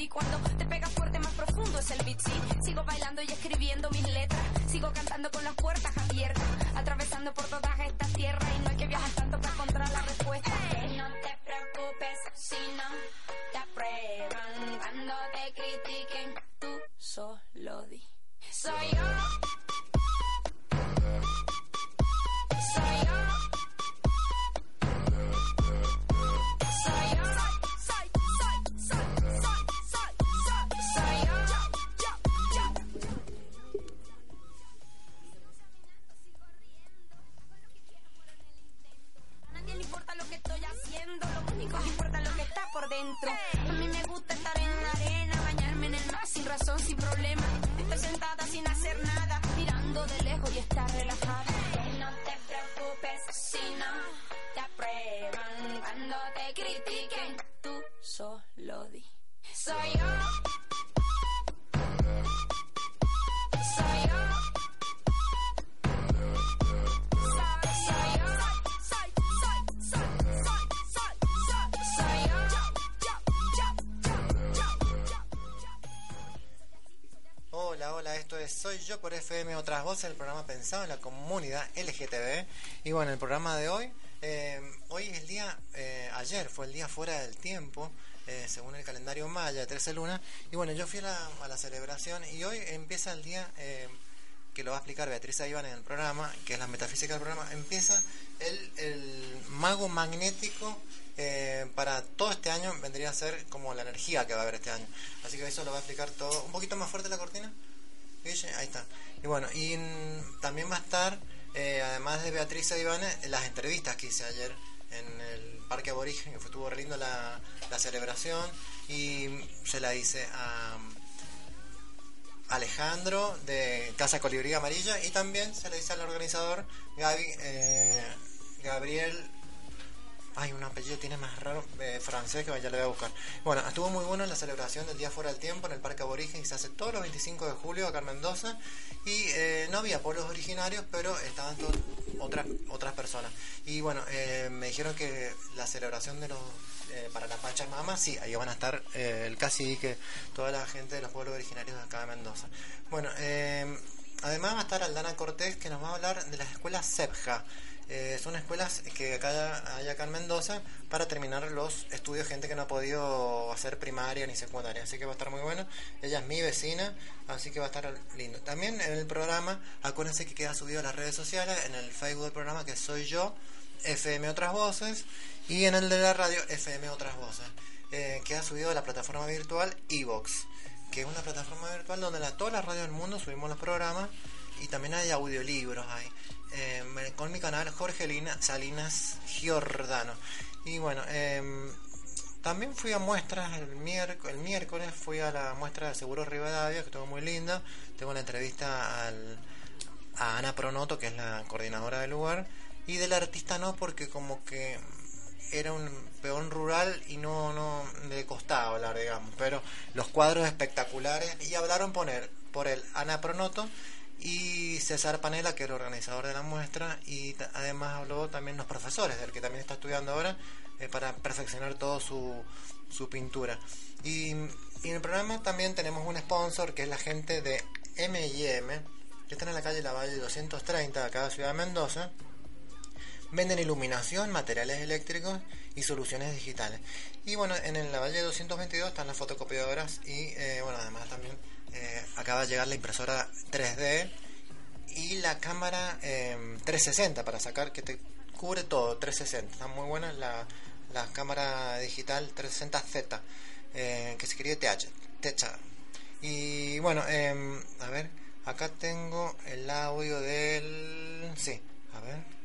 Y cuando te pega fuerte, más profundo es el beat. Sigo bailando y escribiendo mis letras. Sigo cantando con las puertas abiertas. Atravesando por todas estas tierras. Y no hay que viajar tanto para encontrar la respuesta. no te preocupes si no te aprueban. Cuando te critiquen, tú solo di. Soy. Por FM Otras Voces, el programa pensado en la comunidad LGTB. Y bueno, el programa de hoy, eh, hoy es el día, eh, ayer fue el día fuera del tiempo, eh, según el calendario maya de 13 lunas. Y bueno, yo fui a la, celebración y hoy empieza el día que lo va a explicar Beatriz Iván en el programa, que es la metafísica del programa. Empieza el, el mago magnético para todo este año vendría a ser como la energía que va a haber este año. Así que eso lo va a explicar todo. Un poquito más fuerte la cortina. Guille, Ahí está. Y bueno, y mm, también va a estar, eh, además de Beatriz e Iván, las entrevistas que hice ayer en el Parque Aborigen, que estuvo re lindo la, la celebración. Y se la hice a Alejandro de Casa Colibrí Amarilla y también se le dice al organizador Gaby, eh, Gabriel Ay, un apellido tiene más raro, eh, francés, que ya le voy a buscar. Bueno, estuvo muy bueno la celebración del Día Fuera del Tiempo en el Parque Aborigen, se hace todos los 25 de julio acá en Mendoza. Y eh, no había pueblos originarios, pero estaban todas otras, otras personas. Y bueno, eh, me dijeron que la celebración de los eh, para la Pachamama, sí, ahí van a estar eh, el cacique, toda la gente de los pueblos originarios de acá de Mendoza. Bueno, eh, además va a estar Aldana Cortés, que nos va a hablar de las escuelas CEPJA. Eh, son escuelas que acá hay acá en Mendoza para terminar los estudios gente que no ha podido hacer primaria ni secundaria. Así que va a estar muy bueno. Ella es mi vecina, así que va a estar lindo. También en el programa, acuérdense que queda subido a las redes sociales, en el Facebook del programa que soy yo, FM Otras Voces, y en el de la radio, FM Otras Voces. Eh, queda subido a la plataforma virtual Evox, que es una plataforma virtual donde la, todas las radios del mundo subimos los programas y también hay audiolibros ahí. Eh, con mi canal Jorge Lina- Salinas Giordano. Y bueno, eh, también fui a muestras el, miérc- el miércoles, fui a la muestra de Seguro Rivadavia, que estuvo muy linda. Tengo una entrevista al, a Ana Pronoto, que es la coordinadora del lugar, y del artista no, porque como que era un peón rural y no, no le costaba hablar, digamos, pero los cuadros espectaculares, y hablaron poner por él Ana Pronoto y César Panela, que era organizador de la muestra, y además habló también los profesores, del que también está estudiando ahora, eh, para perfeccionar todo su, su pintura. Y, en el programa también tenemos un sponsor, que es la gente de M&M, que están en la calle La Valle 230, acá de Ciudad de Mendoza, Venden iluminación, materiales eléctricos y soluciones digitales. Y bueno, en el- la Valle 222 están las fotocopiadoras y eh, bueno, además también eh, acaba de llegar la impresora 3D y la cámara eh, 360 para sacar que te cubre todo, 360. Está muy buena la, la cámara digital 360Z, eh, que se escribe TH. TH. Y bueno, eh, a ver, acá tengo el audio del... Sí, a ver.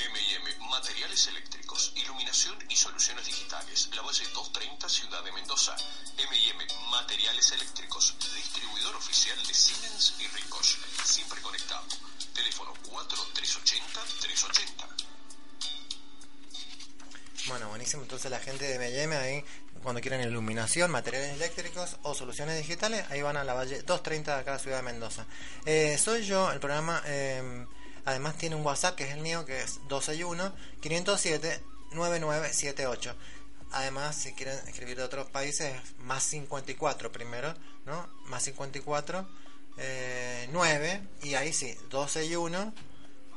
M&M, materiales eléctricos, iluminación y soluciones digitales. La Valle 230, Ciudad de Mendoza. M&M, materiales eléctricos, distribuidor oficial de Siemens y Ricos. Siempre conectado. Teléfono 4380-380. Bueno, buenísimo. Entonces la gente de M&M ahí, cuando quieren iluminación, materiales eléctricos o soluciones digitales, ahí van a la Valle 230 de acá, Ciudad de Mendoza. Eh, soy yo, el programa, eh, además tiene un WhatsApp que es el mío, que es 261-507-9978. además, si quieren escribir de otros países, más 54 primero, ¿no? Más 54, eh, 9, y ahí sí, 12 y 1,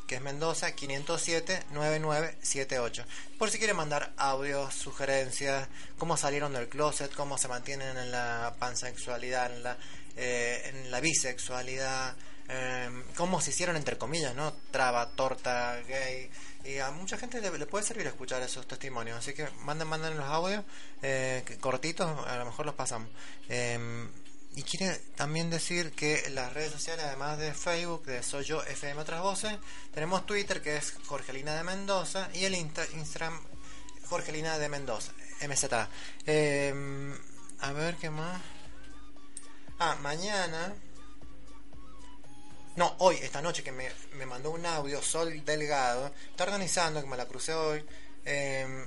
que es Mendoza, 507 9978. Por si quieren mandar audios, sugerencias, cómo salieron del closet, cómo se mantienen en la pansexualidad, en la, eh, en la bisexualidad, eh, cómo se hicieron entre comillas, ¿no? Traba, torta, gay. Y a mucha gente le, puede servir escuchar esos testimonios. Así que manden, manden los audios eh, cortitos, a lo mejor los pasamos. Eh, y quiere también decir que las redes sociales, además de Facebook, de Soy FM Otras Voces, tenemos Twitter que es Jorgelina de Mendoza y el Insta- Instagram Jorgelina de Mendoza, MZ. Eh, a ver qué más. Ah, mañana. No, hoy, esta noche que me, me mandó un audio, Sol Delgado, está organizando, que me la crucé hoy, eh,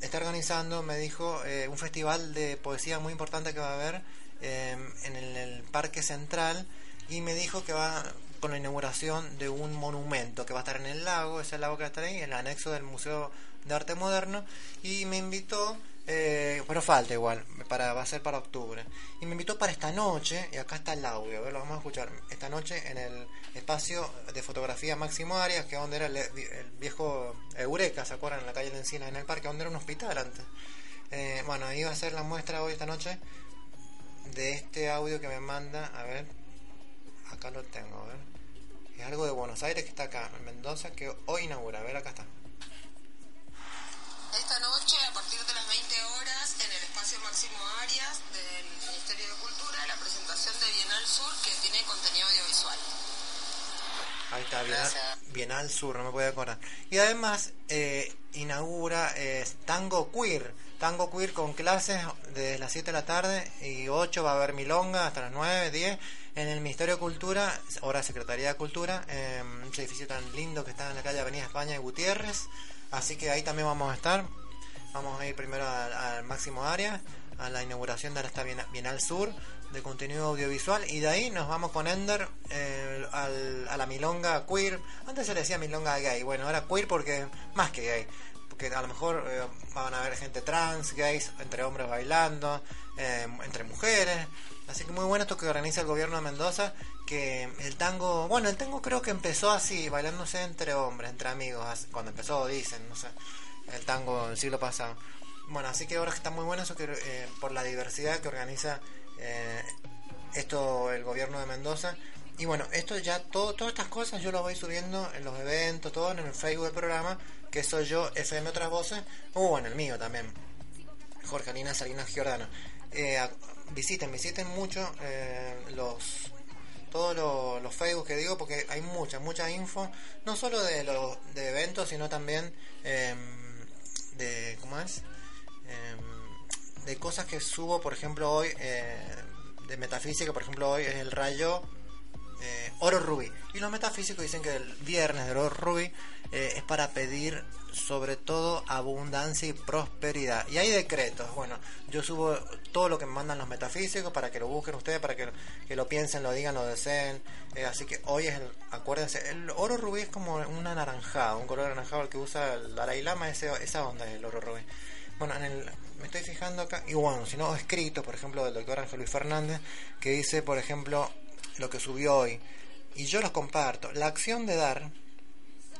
está organizando, me dijo, eh, un festival de poesía muy importante que va a haber eh, en el, el Parque Central y me dijo que va con la inauguración de un monumento que va a estar en el lago, ese lago que va a estar ahí, en el anexo del Museo de Arte Moderno, y me invitó, eh, pero falta igual, para, va a ser para octubre, y me invitó para esta noche, y acá está el audio, a ver, lo vamos a escuchar, esta noche en el espacio de fotografía Máximo Arias, que donde era el, el viejo Eureka, ¿se acuerdan? En la calle de Encina, en el parque, donde era un hospital antes. Eh, bueno, ahí va a ser la muestra hoy esta noche de este audio que me manda, a ver, acá lo tengo, a ver. Es algo de Buenos Aires que está acá, en Mendoza, que hoy inaugura, a ver, acá está. Esta noche, a partir de las 20 horas, en el espacio Máximo Arias del Ministerio de Cultura, la presentación de Bienal Sur que tiene contenido audiovisual. Ahí está, Bienal. Bienal Sur, no me puedo acordar. Y además eh, inaugura eh, Tango Queer. Tango Queer con clases desde las 7 de la tarde y 8 va a haber milonga hasta las 9, 10 en el Ministerio de Cultura, ahora Secretaría de Cultura, eh, un edificio tan lindo que está en la calle Avenida España y Gutiérrez. Así que ahí también vamos a estar. Vamos a ir primero al, máximo área, a la inauguración de esta Bienal, Sur de contenido audiovisual y de ahí nos vamos con Ender al- a la milonga queer. Antes se le decía milonga gay, bueno, ahora queer porque más que gay. Porque a lo mejor eh, van a haber gente trans, gays, entre hombres bailando, eh, entre mujeres. Así que muy bueno esto que organiza el gobierno de Mendoza, que el tango, bueno, el tango creo que empezó así, bailándose entre hombres, entre amigos, cuando empezó, dicen, no sé, el tango del siglo pasado. Bueno, así que ahora está muy bueno eso que eh, por la diversidad que organiza eh, esto el gobierno de Mendoza. Y bueno, esto ya, todo, todas estas cosas yo lo voy subiendo en los eventos, todo en el Facebook del programa, que soy yo, FM Otras Voces, o en el mío también, Jorge Alina Salinas Giordano. Eh, visiten, visiten mucho eh, los todos los, los Facebook que digo porque hay mucha, mucha info, no solo de los de eventos, sino también em, de, ¿cómo es? Em, de cosas que subo, por ejemplo, hoy, eh, de metafísica, por ejemplo, hoy es el rayo eh, oro rubí. Y los metafísicos dicen que el viernes del oro rubí eh, es para pedir sobre todo abundancia y prosperidad. Y hay decretos. Bueno, yo subo todo lo que me mandan los metafísicos para que lo busquen ustedes, para que, que lo piensen, lo digan, lo deseen. Eh, así que hoy es el, acuérdense, el oro rubí es como un anaranjado, un color anaranjado el que usa el Dalai Lama, ese, esa onda es el oro rubí. Bueno, en el, me estoy fijando acá, y bueno, si no, escrito, por ejemplo, del doctor Ángel Luis Fernández, que dice, por ejemplo, lo que subió hoy, y yo los comparto, la acción de dar,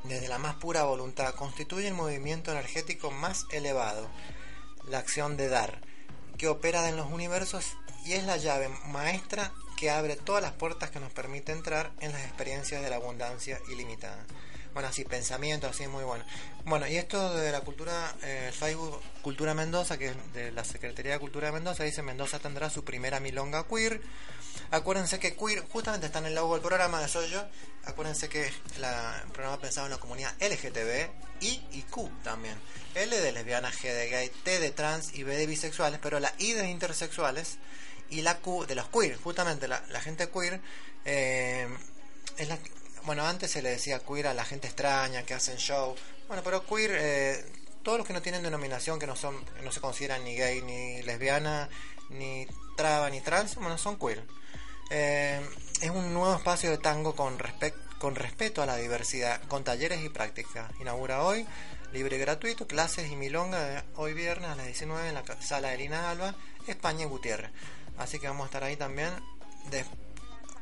desde la más pura voluntad, constituye el movimiento energético más elevado, la acción de dar, que opera en los universos y es la llave maestra que abre todas las puertas que nos permite entrar en las experiencias de la abundancia ilimitada. Bueno, así, pensamiento, así, muy bueno. Bueno, y esto de la cultura, eh, Facebook Cultura Mendoza, que es de la Secretaría de Cultura de Mendoza, dice Mendoza tendrá su primera milonga queer. Acuérdense que queer justamente está en el logo del programa de Soy Yo. Acuérdense que el programa pensado en la comunidad LGTB, I y Q también. L de lesbiana, G de gay, T de trans y B de bisexuales, pero la I de intersexuales y la Q de los queer. Justamente la, gente queer eh, bueno, antes se le decía queer a la gente extraña que hacen show. Bueno, pero queer, eh, todos los que no tienen denominación, que no son, no se consideran ni gay, ni lesbiana, ni traba, ni trans, bueno, son queer. Eh, es un nuevo espacio de tango con, con respeto a la diversidad, con talleres y prácticas. Inaugura hoy libre y gratuito, clases y milonga hoy viernes a las 19 en la sala de Lina Alba, España y Gutiérrez. Así que vamos a estar ahí también.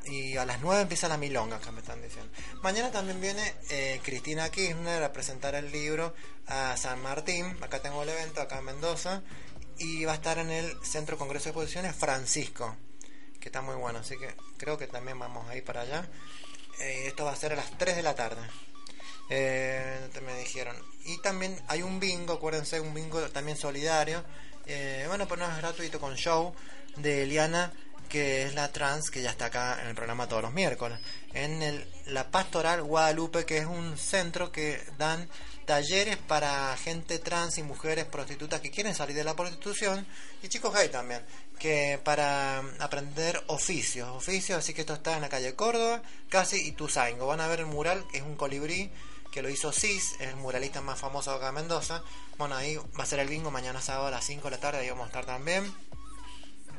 y a las 9 empieza la milonga, que me están diciendo. Mañana también viene eh, Cristina Kirchner a presentar el libro a San Martín. Acá tengo el evento, acá en Mendoza. Y va a estar en el Centro Congreso de Exposiciones Francisco, que está muy bueno. Así que creo que también vamos a ir para allá. Eh, esto va a ser a las 3 de la tarde. Eh, me dijeron. Y también hay un bingo, acuérdense, un bingo también solidario. Eh, bueno, pues no es gratuito con show de Eliana, que es la trans, que ya está acá en el programa todos los miércoles. En el, la Pastoral Guadalupe, que es un centro que dan talleres para gente trans y mujeres prostitutas que quieren salir de la prostitución y chicos gay también que para aprender oficios, oficios, así que esto está en la calle Córdoba, casi y Tuzaingo. Van a ver el mural, que es un colibrí, que lo hizo Cis, el muralista más famoso acá en Mendoza. Bueno, ahí va a ser el bingo mañana sábado a las 5 de la tarde, ahí vamos a estar también.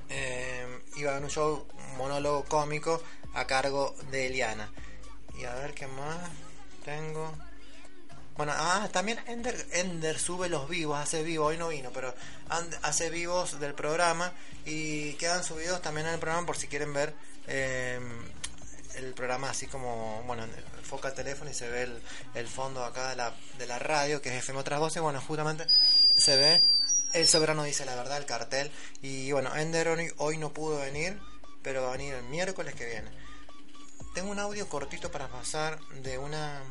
Eh, iba a haber un show, monólogo cómico a cargo de Eliana. Y a ver qué más tengo. Bueno, ah, también Ender, Ender sube los vivos, hace vivo, hoy no vino, pero hace vivos del programa y quedan subidos también en el programa por si quieren ver em, el programa así como, bueno, enfoca el teléfono y se ve el, fondo acá de la, de la radio, que es FM Otras Voces, bueno, justamente se ve El Soberano dice la verdad, el cartel, y bueno, Ender hoy, hoy no pudo venir, pero va a venir el miércoles que viene. Tengo un audio cortito para pasar de una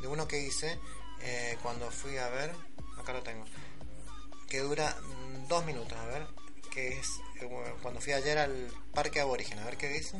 de uno que hice eh, cuando fui a ver, acá lo tengo, que dura dos minutos, a ver, que es eh, cuando fui ayer al Parque Aborigen, a ver qué dice.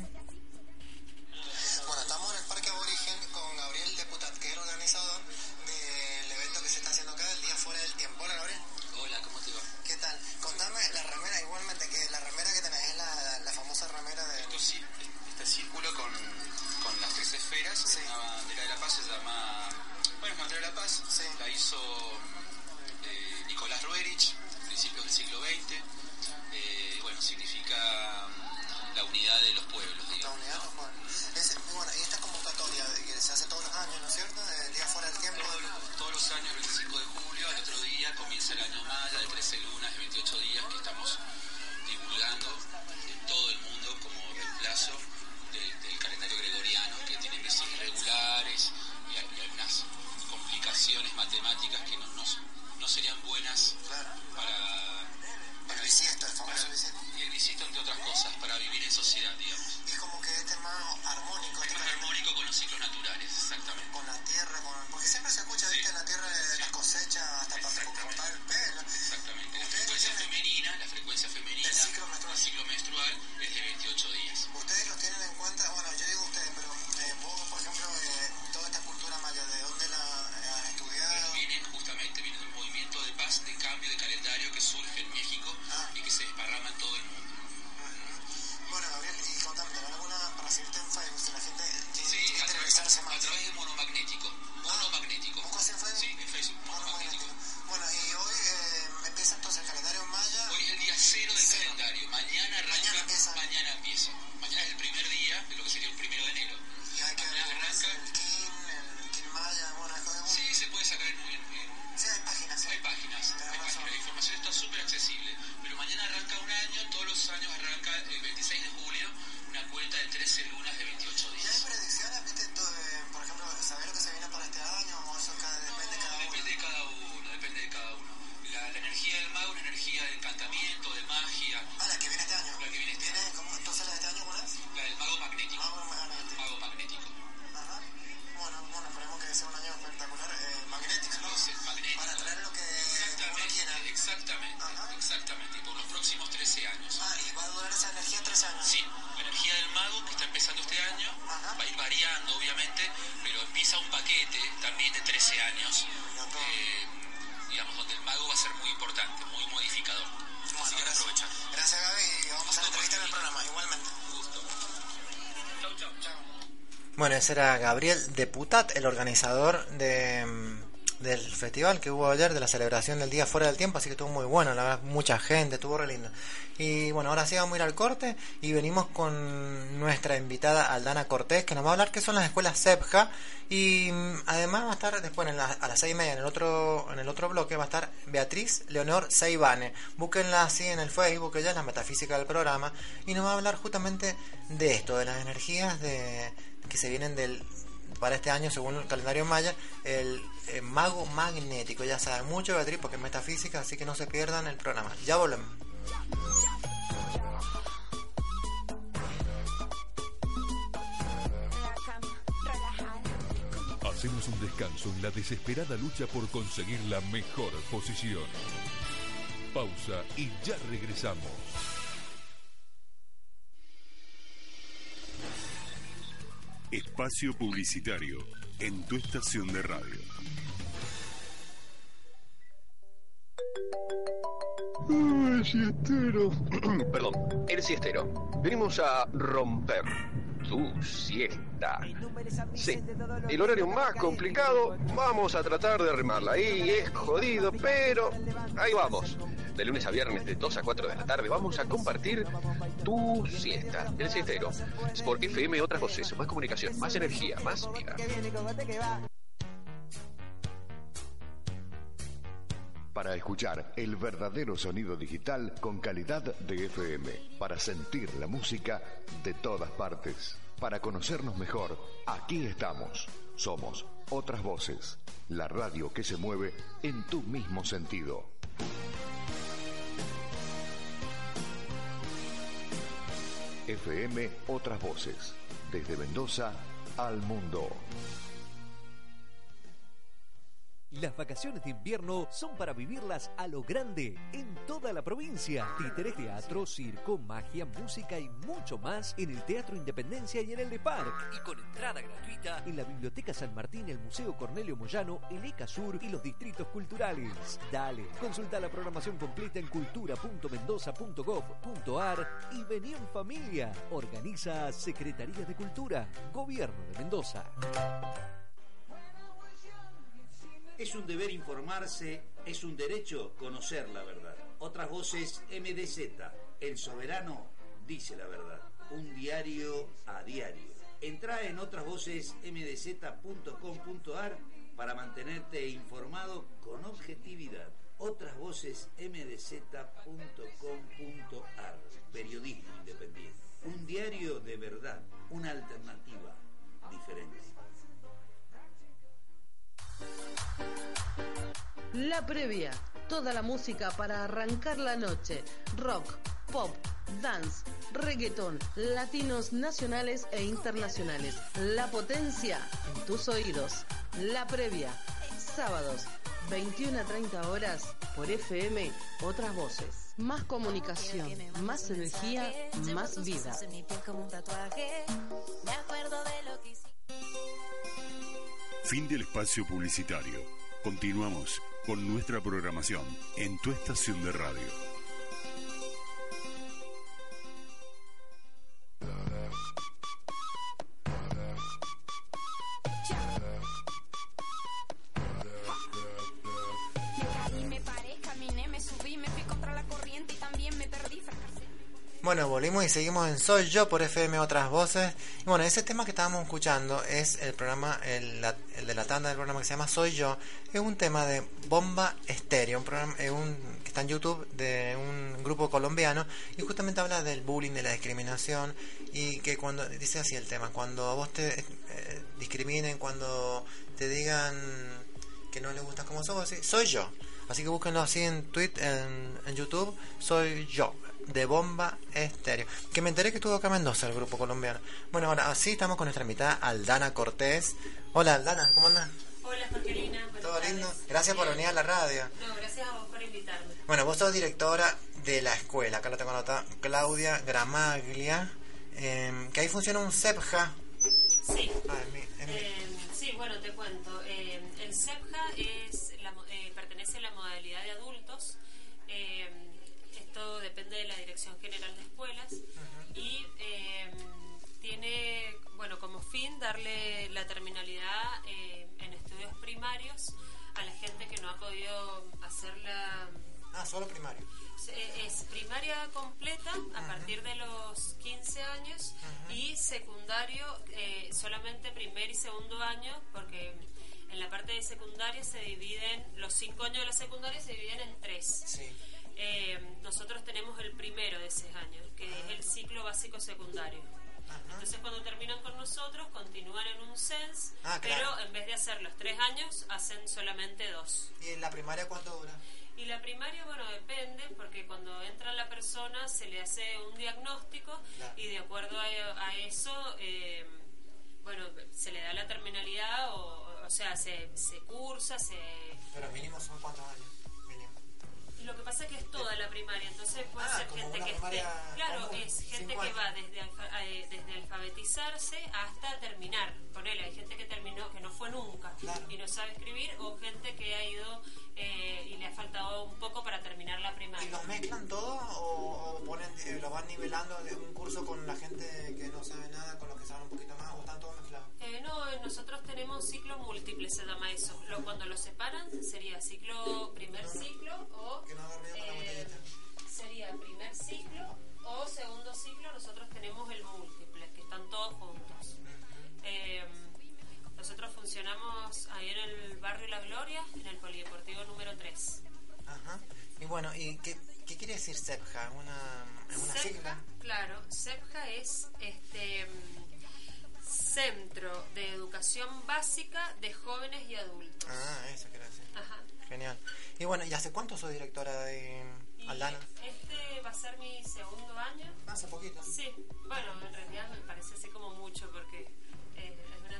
Bueno, ese era Gabriel Deputat, el organizador de, mm, del festival que hubo ayer, de la celebración del Día Fuera del Tiempo, así que estuvo muy bueno, la verdad, mucha gente, estuvo re lindo. Y bueno, ahora sí vamos a ir al corte y venimos con nuestra invitada Aldana Cortés, que nos va a hablar qué son las escuelas CEPJA. Y mm, además va a estar después en la- a las seis y media en el otro en el otro bloque va a estar Beatriz Leonor Seibane. Búsquenla así en el Facebook, ella es la metafísica del programa y nos va a hablar justamente de esto, de las energías de que se vienen del para este año, según el calendario maya, el, eh, mago magnético. Ya sabe mucho Beatriz porque es metafísica, así que no se pierdan el programa. Ya volvemos. Hacemos un descanso en la desesperada lucha por conseguir la mejor posición. Pausa y ya regresamos. Espacio Publicitario en tu estación de radio. siestero. Perdón, el siestero. Venimos a romper tu siesta. Sí, el horario más complicado, vamos a tratar de remarla. Ahí es jodido, pero ahí vamos. De lunes a viernes de 2 a 4 de la tarde vamos a compartir tu siesta. El siestero. Sport FM, otras voces, más comunicación, más energía, más vida. Para escuchar el verdadero sonido digital con calidad de FM. Para sentir la música de todas partes. Para conocernos mejor, aquí estamos. Somos Otras Voces. La radio que se mueve en tu mismo sentido. FM Otras Voces. Desde Mendoza al mundo. Las vacaciones de invierno son para vivirlas a lo grande en toda la provincia. Títeres, teatro, circo, magia, música y mucho más en el Teatro Independencia y en el de Parc. Y con entrada gratuita en la Biblioteca San Martín, el Museo Cornelio Moyano, el ECA Sur y los distritos culturales. Dale, consulta la programación completa en cultura.mendoza.gov.ar y vení en familia. Organiza Secretaría de Cultura, Gobierno de Mendoza. Es un deber informarse, es un derecho conocer la verdad. Otras voces MDZ, El Soberano dice la verdad. Un diario a diario. Entra en otrasvocesmdz.com.ar para mantenerte informado con objetividad. Otrasvocesmdz.com.ar Periodismo independiente. Un diario de verdad, una alternativa diferente. La previa, toda la música para arrancar la noche. Rock, pop, dance, reggaetón, latinos nacionales e internacionales. La potencia en tus oídos. La previa, sábados, 21 a 30 horas por FM, otras voces. Más comunicación, más energía, más vida. Fin del espacio publicitario. Continuamos con nuestra programación en tu estación de radio. Bueno, volvimos y seguimos en Soy Yo por FM Otras Voces. Y bueno, ese tema que estábamos escuchando es el programa, el, la- el de la tanda del programa que se llama Soy Yo. Es un tema de Bomba Estéreo, un programa es un, que está en YouTube de un grupo colombiano y justamente habla del bullying, de la discriminación y que cuando, dice así el tema, cuando a vos te eh, discriminen, cuando te digan que no les gusta como sos, decís, soy yo. Así que búsquenlo así en Twitter, en, en YouTube, soy yo, de Bomba Estéreo. Que me enteré que estuvo acá en Mendoza, el grupo colombiano. Bueno, ahora así estamos con nuestra invitada Aldana Cortés. Hola Aldana, ¿cómo andas? Hola Jorgelina, ¿Todo tardes. lindo? Gracias por venir a la radio. No, gracias a vos por invitarme. Bueno, vos sos directora de la escuela, acá la tengo anotada, Claudia Gramaglia, em, que ahí funciona un CEPJA. Sí. Ah, en mi- en mi- Eh, sí, bueno, te cuento. Eh, el CEPJA es la eh, pertenece a la modalidad de adultos. Eh, esto depende de la Dirección General de Escuelas y eh, tiene, bueno, como fin darle la terminalidad eh, en estudios primarios a la gente que no ha podido hacer la Ah, solo primario. Se- Es primaria completa a partir de los 15 años y secundario eh, solamente primer y segundo año porque en la parte de secundaria se dividen, los cinco años de la secundaria se dividen en tres. Eh, nosotros tenemos el primero de esos años, que es el ciclo básico secundario. Entonces cuando terminan con nosotros continúan en un CENS, Ah, claro. pero en vez de hacer los tres años hacen solamente dos. ¿Y en la primaria cuánto dura? Y la primaria, bueno, depende, porque cuando entra la persona se le hace un diagnóstico Claro. y de acuerdo a, a eso, eh, bueno, se le da la terminalidad o, o sea, se, se cursa, se... Pero mínimo son cuántos años. Lo que pasa es que es toda la primaria, entonces puede Ah, ser gente que esté... Claro, común, es gente que va desde, alfa- eh, desde alfabetizarse hasta terminar. Ponele, hay gente que terminó, que no fue nunca y no sabe escribir, o gente que ha ido eh, y le ha faltado un poco para terminar la primaria. ¿Y los mezclan todos o, o ponen, eh, lo van nivelando de un curso con la gente que no sabe nada, con los que saben un poquito más, o están todos mezclados? Eh, no, eh, nosotros tenemos ciclo múltiple, se llama eso. Lo, cuando lo separan sería ciclo, primer ciclo o eh, sería primer ciclo o segundo ciclo. Nosotros tenemos el múltiple, que están todos juntos. Nosotros funcionamos ahí en el barrio La Gloria, en el polideportivo número 3. Ajá. Y bueno, ¿y qué, qué quiere decir CEPJA? ¿Una, ¿Es una CEPJA, sigla? Claro, CEPJA es este Centro de Educación Básica de Jóvenes y Adultos. Ah, eso quiere decir. Ajá. Genial. Y bueno, ¿y hace cuánto sos directora de Aldana? este va a ser mi segundo año. Hace poquito. Sí, bueno, en realidad me parece así como mucho porque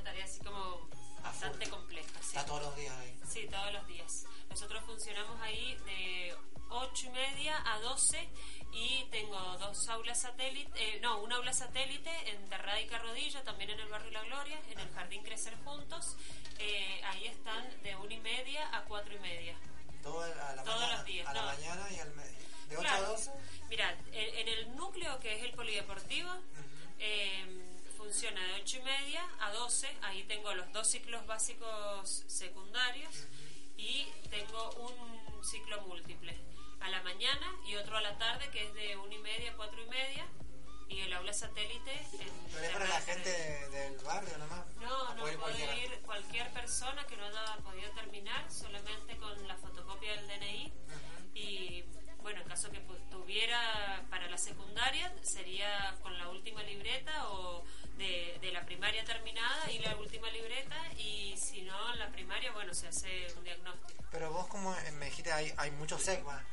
una tarea así como bastante compleja. Sí. Está todos los días ahí. Sí, todos los días. Nosotros funcionamos ahí de 8 y media a 12 y tengo dos aulas satélite, eh, no, una aula satélite en Terrada y Carrodillo, también en el barrio La Gloria, en el Jardín Crecer Juntos. Eh, ahí están de 1 y media a 4 y media. Todo a la Todos mañana, los días, A la no. mañana y al medio. ¿De 8 Claro. a 12? Mirad, en, en el núcleo que es el polideportivo, eh, funciona de 8 y media a 12. Ahí tengo los dos ciclos básicos secundarios y tengo un ciclo múltiple a la mañana y otro a la tarde que es de 1 y media a 4 y media. Y el aula satélite en Pero es para la gente de- del barrio nomás. no, ¿O no puede ir puede cualquiera? ir cualquier persona que no haya podido terminar, solamente con la fotocopia del DNI. Y bueno, en caso que pu- tuviera para la secundaria, sería con la última libreta o de, de la primaria terminada y la última libreta. Y si no, en la primaria, bueno, se hace un diagnóstico. Pero vos como me dijiste, hay, hay muchos SECMA.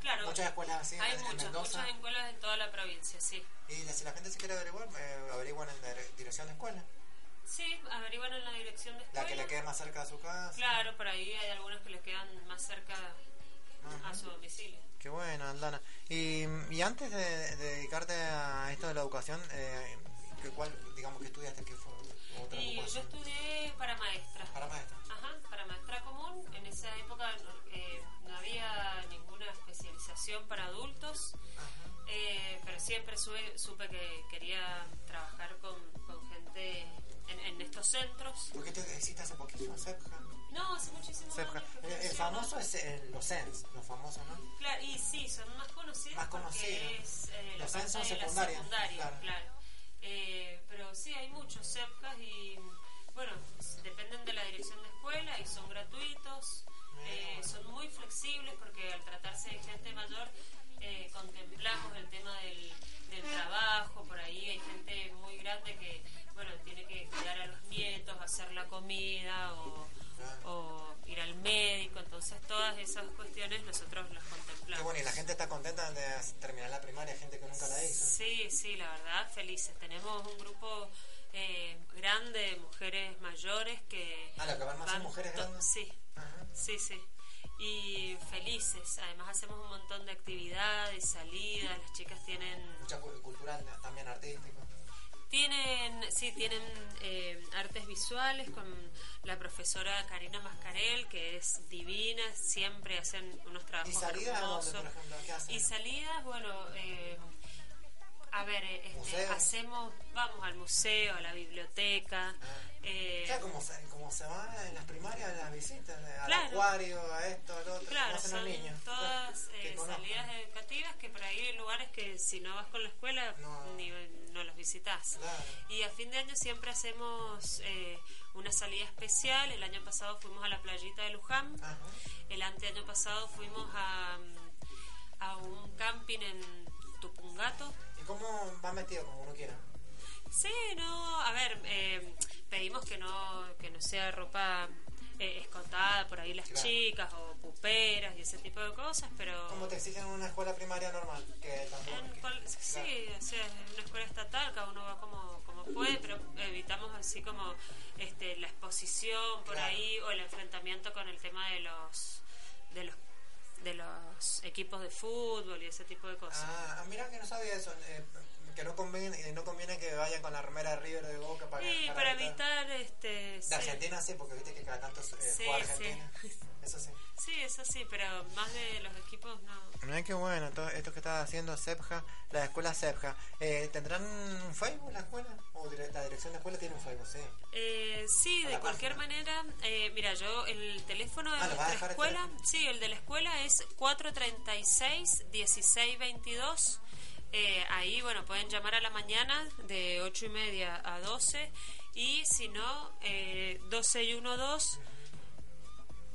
Claro, Muchas escuelas así hay en, en muchas, Mendoza. muchas escuelas en toda la provincia, sí. Y si la gente se quiere averiguar, eh, averiguan en la dirección de escuela. Sí, averiguan en la dirección de La escuela. que le quede más cerca de su casa. Claro, por ahí hay algunas que les quedan más cerca a su domicilio. Qué bueno, Aldana. Y, y antes de, de dedicarte a esto de la educación, eh, ¿qué, ¿cuál, digamos, que estudiaste? ¿Qué fue otra Y yo ocupación? estudié para maestra. Para maestra. Ajá, para maestra común. En esa época no, eh, no había ninguna especialización para adultos, eh, pero siempre sube- supe que quería trabajar con, con gente en, en estos centros. ¿Por qué te hiciste hace poquito, CEPJA? No, hace muchísimos años que El, el famoso es eh, los SENS, los famosos, ¿no? Claro, y sí, son más conocidos. Más conocidos. Es, eh, Los de la secundarias, secundaria, claro. claro. Eh, pero sí, hay muchos CEPCAS y, bueno, dependen de la dirección de escuela y son gratuitos. Eh, son muy flexibles porque al tratarse de gente mayor eh, contemplamos el tema del, del trabajo. Por ahí hay gente muy grande que, bueno, tiene que cuidar a los nietos, hacer la comida o, o ir al médico. Entonces, todas esas cuestiones nosotros las contemplamos. Qué bueno, y la gente está contenta de terminar la primaria, gente que nunca la hizo. Sí, sí, la verdad, felices. Tenemos un grupo eh, grande de mujeres mayores que... Ah, lo que van más son mujeres grandes. Sí, sí, sí. Y felices. Además hacemos un montón de actividades, salidas. Las chicas tienen... Mucha cu- cultural, también artístico. Tienen, sí, tienen eh, artes visuales con la profesora Karina Mascarel, que es divina, siempre hacen unos trabajos ¿Y salidas a dónde, hermosos. por ejemplo? ¿Qué hacen? Y salidas, bueno, eh, A ver, eh, este, hacemos, vamos al museo, a la biblioteca. eh, Claro, como se, como se va en las primarias, las visitas, eh, al Claro. acuario, a esto, al otro, Claro, hacen los son niños. todas Claro, eh, salidas educativas que por ahí hay lugares que si no vas con la escuela ni no los visitas. Y a fin de año siempre hacemos eh, una salida especial. El año pasado fuimos a la playita de Luján. El anteaño pasado fuimos a, mm, a un camping en Tupungato. ¿Y cómo va metido como uno quiera? Sí, no, a ver, eh, pedimos que no, que no sea ropa eh, escotada por ahí las Claro. chicas o puperas y ese tipo de cosas, pero... Como te exigen en una escuela primaria normal, que tampoco... En cual- sí, o sea, en una escuela estatal cada uno va como, como puede, pero evitamos así como este, la exposición por Claro. ahí o el enfrentamiento con el tema de los de los de los equipos de fútbol y ese tipo de cosas. Ah, mira que no sabía eso, eh, que no conviene, eh, no conviene que vayan con la remera de River de Boca para, Sí, para evitar este De sí. Argentina sí, porque viste que cada tanto eh, Sí, juega sí. Argentina. Eso sí. Sí, eso sí, pero más de los equipos no. Mira qué bueno, todo esto que está haciendo CEPJA, la escuela CEPJA. Eh, ¿Tendrán un Facebook la escuela? ¿O dire- la dirección de escuela tiene un Facebook? Sí. Eh, sí, de la cualquier manera, eh, mira, yo el teléfono de Ah, ¿lo vas a nuestra escuela, teléfono? sí, el de la escuela es 436-1622. Eh, ahí, bueno, pueden llamar a la mañana de 8 y media a 12 y si no, eh, 12 y 1, 2,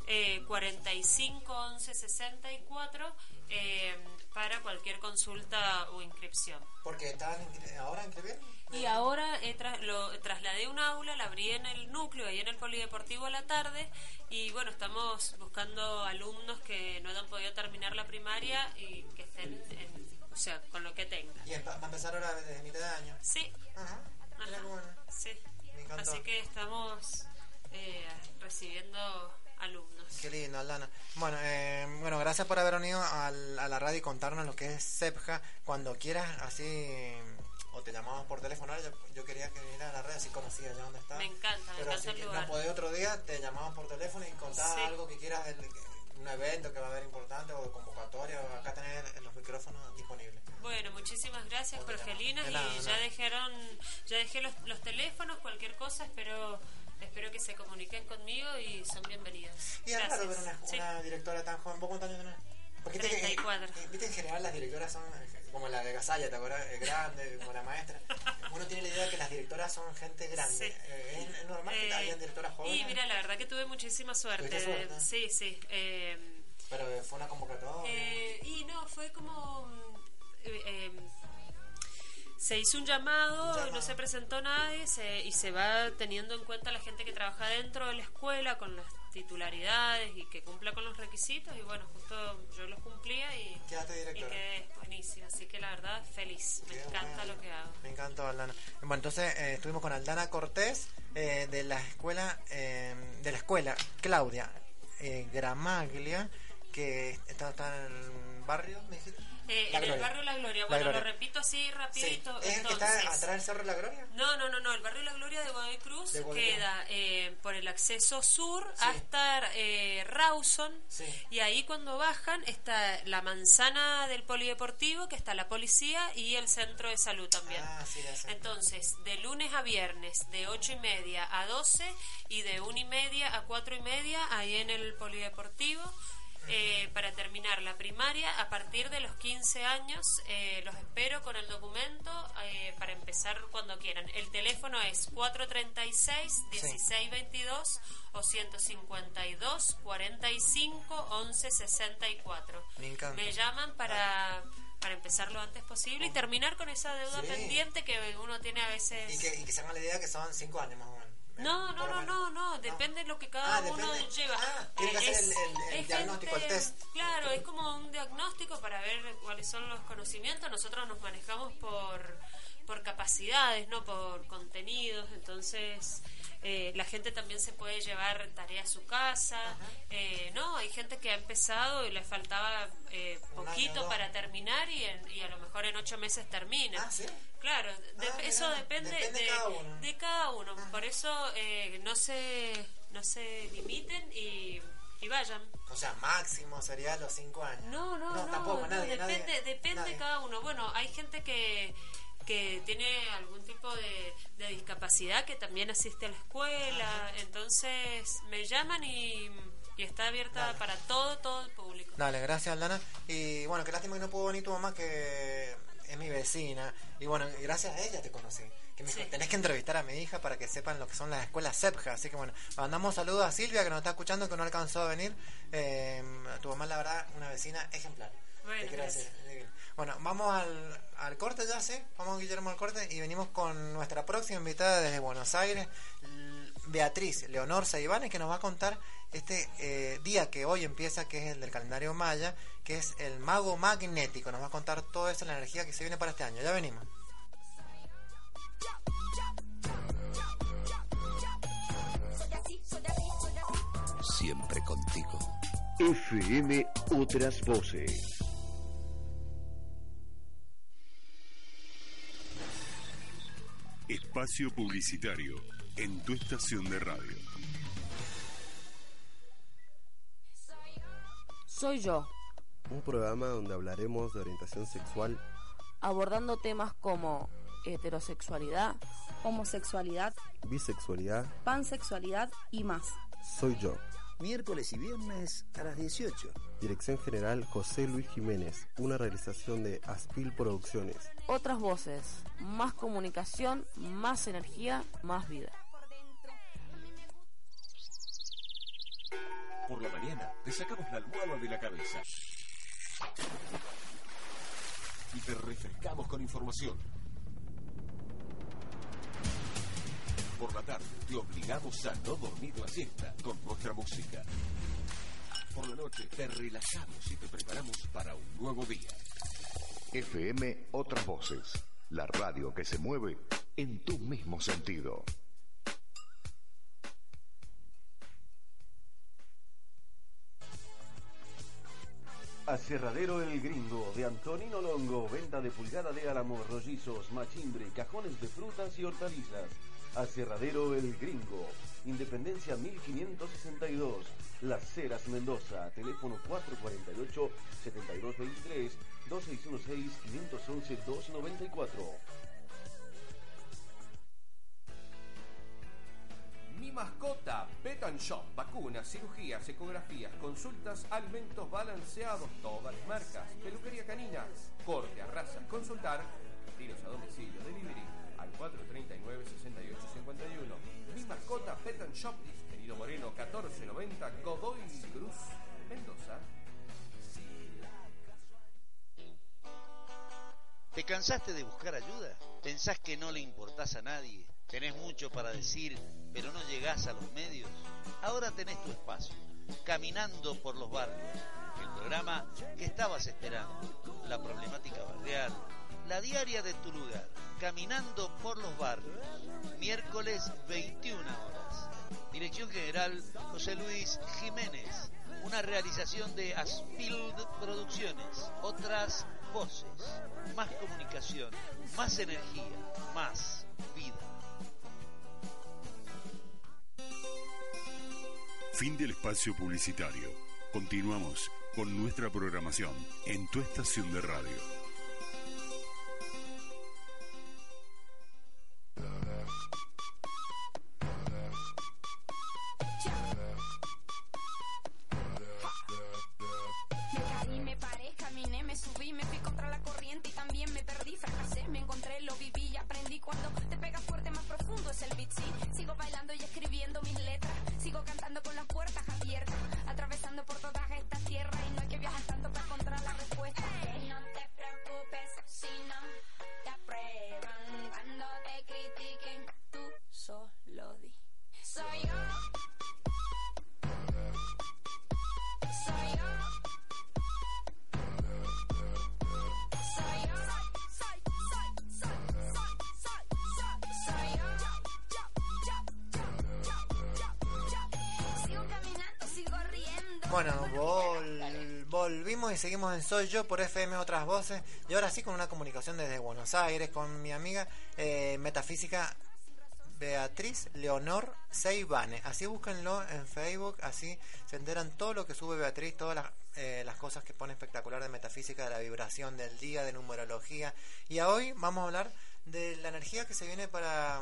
eh, 45 11 64 eh, para cualquier consulta o inscripción. Porque estaban ahora inscribiendo. Y ahora tra- lo trasladé un aula, la abrí en el núcleo, ahí en el polideportivo a la tarde, y bueno, estamos buscando alumnos que no hayan podido terminar la primaria y que estén, en- o sea, con lo que tengan. Y va a empezar ahora desde mitad de año. Sí. Ajá. Sí. Me. Así que estamos eh, recibiendo alumnos. Qué lindo, Aldana. Bueno, eh, bueno, gracias por haber venido al- a la radio y contarnos lo que es CEPJA. Cuando quieras, así, o te llamamos por teléfono. Yo, yo quería que viniera a la radio, así conocía ya dónde está. Me encanta, me Pero encanta si el lugar. no podés otro día, te llamamos por teléfono y contás Sí. algo que quieras, del- un evento que va a haber importante o convocatoria. Acá tenés los micrófonos disponibles. Bueno, muchísimas gracias, Jorgelina. Nada, Y ya nada. dejaron, ya dejé los, los teléfonos, cualquier cosa, espero, espero que se comuniquen conmigo y son bienvenidos. Y es raro ver una, Sí. una directora tan joven. ¿Vos cuántos años tenés? Porque viste que- 34. eh, viste en general las directoras son eh, como la de Gasalla, ¿te acuerdas? Eh, grande, como la maestra. Uno tiene la idea de que las directoras son gente grande. Sí. Eh, ¿es, es normal que Eh, hayan directoras jóvenes? Y mira, la verdad que tuve muchísima suerte. ¿Tuviste suerte? sí, sí. eh, Pero eh, fue una convocatoria. eh, y no, fue como... se hizo un llamado, no se presentó nadie se- y se va teniendo en cuenta la gente que trabaja dentro de la escuela con las titularidades y que cumpla con los requisitos y bueno, justo yo los cumplía y, y quedé buenísima, así que la verdad feliz, me Qué encanta lo que hago. Me encantó, Aldana. Bueno, entonces eh, estuvimos con Aldana Cortés eh, de la escuela, eh, de la escuela Claudia eh, Gramaglia, que está, está en el barrio, me dijiste. Eh, en el barrio La Gloria, La bueno, Gloria. lo repito así rapidito. ¿Es el que entonces, está atrás del Cerro la Gloria? No, no, no, no, el barrio La Gloria de Godoy Cruz De queda eh, por el acceso sur hasta eh, Rawson y ahí cuando bajan está la manzana del polideportivo, que está la policía y el centro de salud también. Ah. Entonces, de lunes a viernes, de 8 y media a 12 y de 1 y media a 4 y media, ahí en el polideportivo. Eh, para terminar la primaria, a partir de los 15 años, eh, los espero con el documento eh, para empezar cuando quieran. El teléfono es 436-1622 o 152 45 11 64. Me encanta. Me llaman para, para empezar lo antes posible y terminar con esa deuda Sí. pendiente que uno tiene a veces. Y que, y que se hagan la idea que son cinco años más o. No, no, no, no, no, depende de lo que cada Ah, uno lleva. Ah, tiene que Eh, hacer el- diagnóstico, el test. Claro, es como un diagnóstico para ver cuáles son los conocimientos. Nosotros nos manejamos por, por capacidades, no por contenidos. Entonces, eh, la gente también se puede llevar tarea a su casa. Eh, no, hay gente que ha empezado y le faltaba eh, año, poquito para terminar y, en- y a lo mejor en ocho meses termina. Ah, ¿sí? Claro, de- Ah, eso depende, depende de, cada uno. de cada uno. Por eso eh, no se no se limiten y, y vayan. O sea, máximo sería los cinco años. No, no, no, tampoco, no, nadie, depende, nadie, depende nadie. cada uno. Bueno, hay gente que que tiene algún tipo de, de discapacidad que también asiste a la escuela. Entonces me llaman y, y está abierta para todo, todo el público. Dale, gracias Aldana. Y bueno, qué lástima que no pudo venir tu mamá, que es mi vecina. Y bueno, gracias a ella te conocí. Que me dijo, tenés que entrevistar a mi hija para que sepan lo que son las escuelas CEPJA. Así que bueno, mandamos saludos a Silvia que nos está escuchando, que no alcanzó a venir. Eh, tu mamá, la verdad, una vecina ejemplar. Bueno, Te quiero gracias. decir. Bueno, vamos al, al corte ya, ¿sí? Vamos, Guillermo, al corte y venimos con nuestra próxima invitada desde Buenos Aires, Beatriz Leonor Saibanes, que nos va a contar este eh, día que hoy empieza, que es el del calendario maya, que es el mago magnético. Nos va a contar toda esa la energía que se viene para este año. Ya venimos. Siempre contigo. FM Otras Voces. Espacio publicitario en tu estación de radio. Soy yo, Un programa donde hablaremos de orientación sexual, abordando temas como heterosexualidad, homosexualidad, bisexualidad. pansexualidad y más. Soy yo. Miércoles y viernes a las 18. Dirección General José Luis Jiménez. Una realización de Aspil Producciones. Otras voces, más comunicación, más energía, más vida. Por la mañana te sacamos la almohada de la cabeza. Y te refrescamos con información. Por la tarde te obligamos a no dormir la siesta con nuestra música. Por la noche te relajamos y te preparamos para un nuevo día. FM Otras Voces. La radio que se mueve en tu mismo sentido. Aserradero El Gringo de Antonino Longo, venta de pulgada de álamo, rollizos, machimbre, cajones de frutas y hortalizas. Aserradero El Gringo, Independencia 1562, Las Heras Mendoza, teléfono 448-7223, 2616-511-294. Mi mascota, Pet and Shop, vacunas, cirugías, ecografías, consultas, alimentos balanceados, todas marcas, peluquería canina, corte a razas, consultar, tiros a domicilio, delivery al 439-6851. Mi mascota, Pet and Shop, Querido Moreno 1490, Godoy Cruz, Mendoza. ¿Te cansaste de buscar ayuda? ¿Pensás que no le importás a nadie? ¿Tenés mucho para decir, pero no llegás a los medios? Ahora tenés tu espacio, Caminando por los Barrios, el programa que estabas esperando, la problemática barrial, la diaria de tu lugar, Caminando por los Barrios, miércoles 21 horas. Dirección General José Luis Jiménez, una realización de Aspild Producciones, otras voces, más comunicación, más energía, más vida. Fin del espacio publicitario. Continuamos con nuestra programación en tu estación de radio. Seguimos en Soy Yo por FM Otras Voces. Y ahora sí con una comunicación desde Buenos Aires con mi amiga eh, metafísica Beatriz Leonor Seibane. Así búsquenlo en Facebook, así se enteran todo lo que sube Beatriz, todas las, eh, las cosas que pone espectacular de metafísica, de la vibración del día, de numerología. Y a hoy vamos a hablar de la energía que se viene para,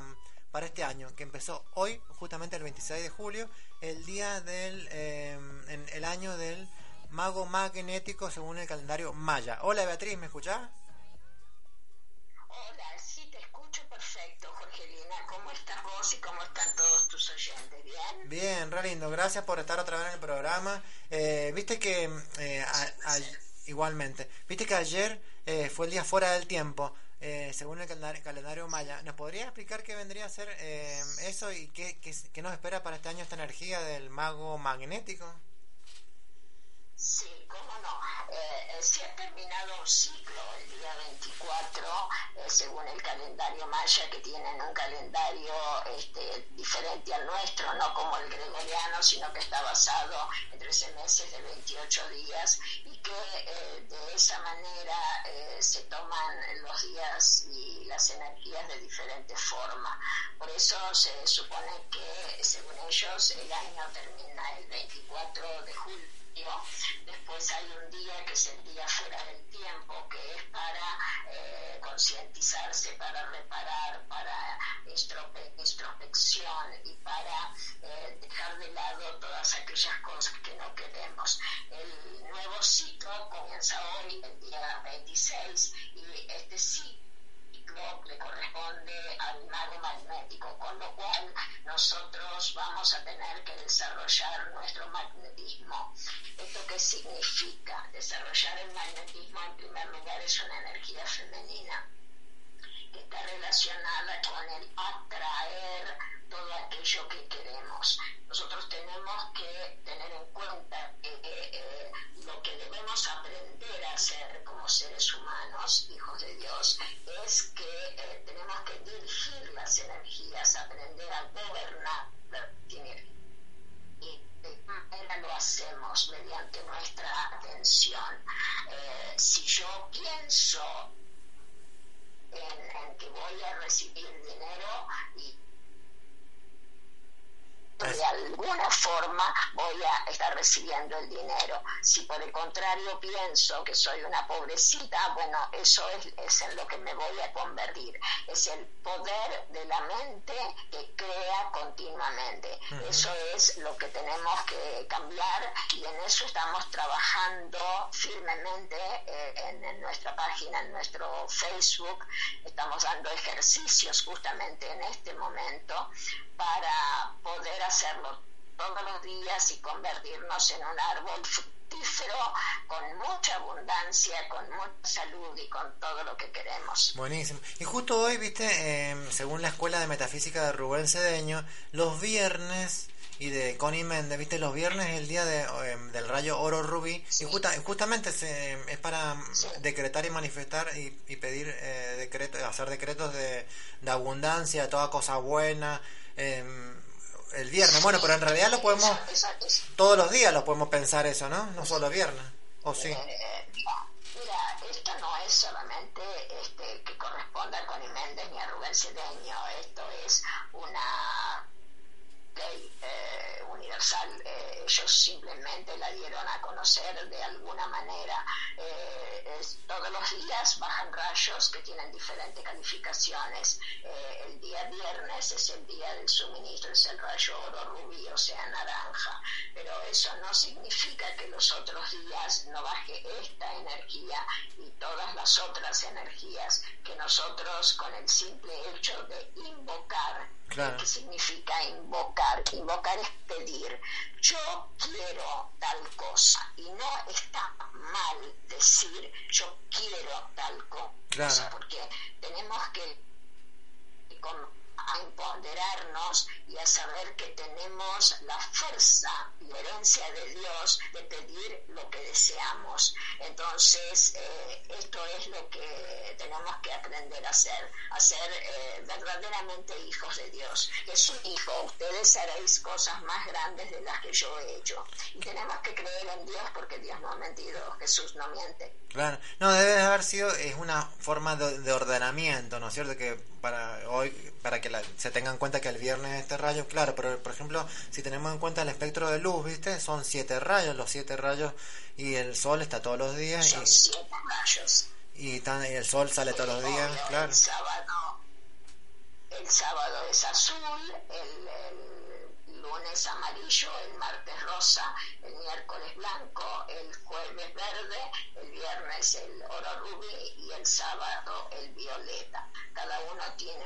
para este año, que empezó hoy, justamente el 26 de julio, el día del, eh, en el año del mago magnético según el calendario maya. Hola Beatriz, ¿me escuchás? Hola, sí, te escucho perfecto, Jorgelina. ¿Cómo estás vos y cómo están todos tus oyentes? ¿Bien? Bien, re lindo. Gracias por estar otra vez en el programa. Eh, Viste que... eh, a- a- igualmente. Viste que ayer eh, fue el día fuera del tiempo. eh, según el calendar- calendario maya, ¿nos podría explicar qué vendría a ser eh, eso y qué, qué, qué nos espera para este año esta energía del mago magnético? Sí, cómo no. Eh, eh, se ha terminado un ciclo el día 24, eh, según el calendario maya, que tienen un calendario este, diferente al nuestro, no como el gregoriano, sino que está basado en 13 meses de 28 días y que eh, de esa manera eh, se toman los días y las energías de diferente forma. Por eso se supone que, según ellos, el año termina el 24 de julio. Después hay un día que es el día fuera del tiempo, que es para eh, concientizarse, para reparar, para introspección y para eh, dejar de lado todas aquellas cosas que no queremos. El nuevo ciclo comienza hoy, el día 26, y este ciclo le corresponde al mago magnético, con lo cual nosotros vamos a tener que desarrollar nuestro magnetismo. ¿Esto qué significa? Desarrollar el magnetismo en primer lugar es una energía femenina está relacionada con el atraer todo aquello que queremos. Nosotros tenemos que tener en cuenta que eh, lo que debemos aprender a hacer como seres humanos, hijos de Dios, es que eh, tenemos que dirigir las energías, aprender a gobernar y de manera lo hacemos mediante nuestra atención. Eh, si yo pienso en, en que voy a recibir dinero y de alguna forma voy a estar recibiendo el dinero. Si por el contrario pienso que soy una pobrecita, bueno, eso es, es en lo que me voy a convertir. Es el poder de la mente que crea continuamente. Eso es lo que tenemos que cambiar y en eso estamos trabajando firmemente eh, en, en nuestra página, en nuestro Facebook. Estamos dando ejercicios justamente en este momento para poder hacerlo todos los días y convertirnos en un árbol fructífero con mucha abundancia, con mucha salud y con todo lo que queremos. Buenísimo. Y justo hoy, viste, eh, según la Escuela de Metafísica de Rubén Cedeño, los viernes y de Connie Méndez, viste, los viernes es el día de, eh, del rayo oro rubí y justa- justamente se- es para decretar y manifestar y, y pedir eh, decretos, hacer decretos de, de abundancia, de toda cosa buena. Eh, el viernes, bueno, pero en realidad lo podemos, todos los días lo podemos pensar eso, ¿no? No solo viernes, ¿o sí? Eh, mira, mira, esto no es solamente este, que corresponda a Connie Méndez ni a Rubén Cedeño, esto es una eh, universal. Eh, ellos simplemente la dieron a conocer de alguna manera. Eh, todos los días bajan rayos que tienen diferentes calificaciones. El día viernes es el día del suministro, es el rayo oro rubí, o sea, naranja. Pero eso no significa que los otros días no baje esta energía y todas las otras energías que nosotros con el simple hecho de invocar Claro. ¿Qué significa invocar? Invocar es pedir. Yo quiero tal cosa y no está mal decir yo quiero tal cosa, Claro. porque tenemos que con- a empoderarnos y a saber que tenemos la fuerza y herencia de Dios de pedir lo que deseamos. Entonces, eh, esto es lo que tenemos que aprender a hacer, a ser eh, verdaderamente hijos de Dios. Es un hijo, ustedes haréis cosas más grandes de las que yo he hecho. Y tenemos que creer en Dios porque Dios no ha mentido, Jesús no miente. Claro, no, debe haber sido, es una forma de, de ordenamiento, ¿no es cierto? Que para hoy, para que la- se tenga en cuenta que el viernes este rayo, claro, pero por ejemplo, si tenemos en cuenta el espectro de luz, ¿viste? Son siete rayos, los siete rayos, y el sol está todos los días, Son y, siete rayos. y, tan- y el sol sale todos los días, Obvio, claro. El sábado, el sábado es azul, el, el lunes amarillo, el martes rosa, el miércoles blanco, el jueves verde, el viernes el oro rubí y el sábado el violeta. Cada uno tiene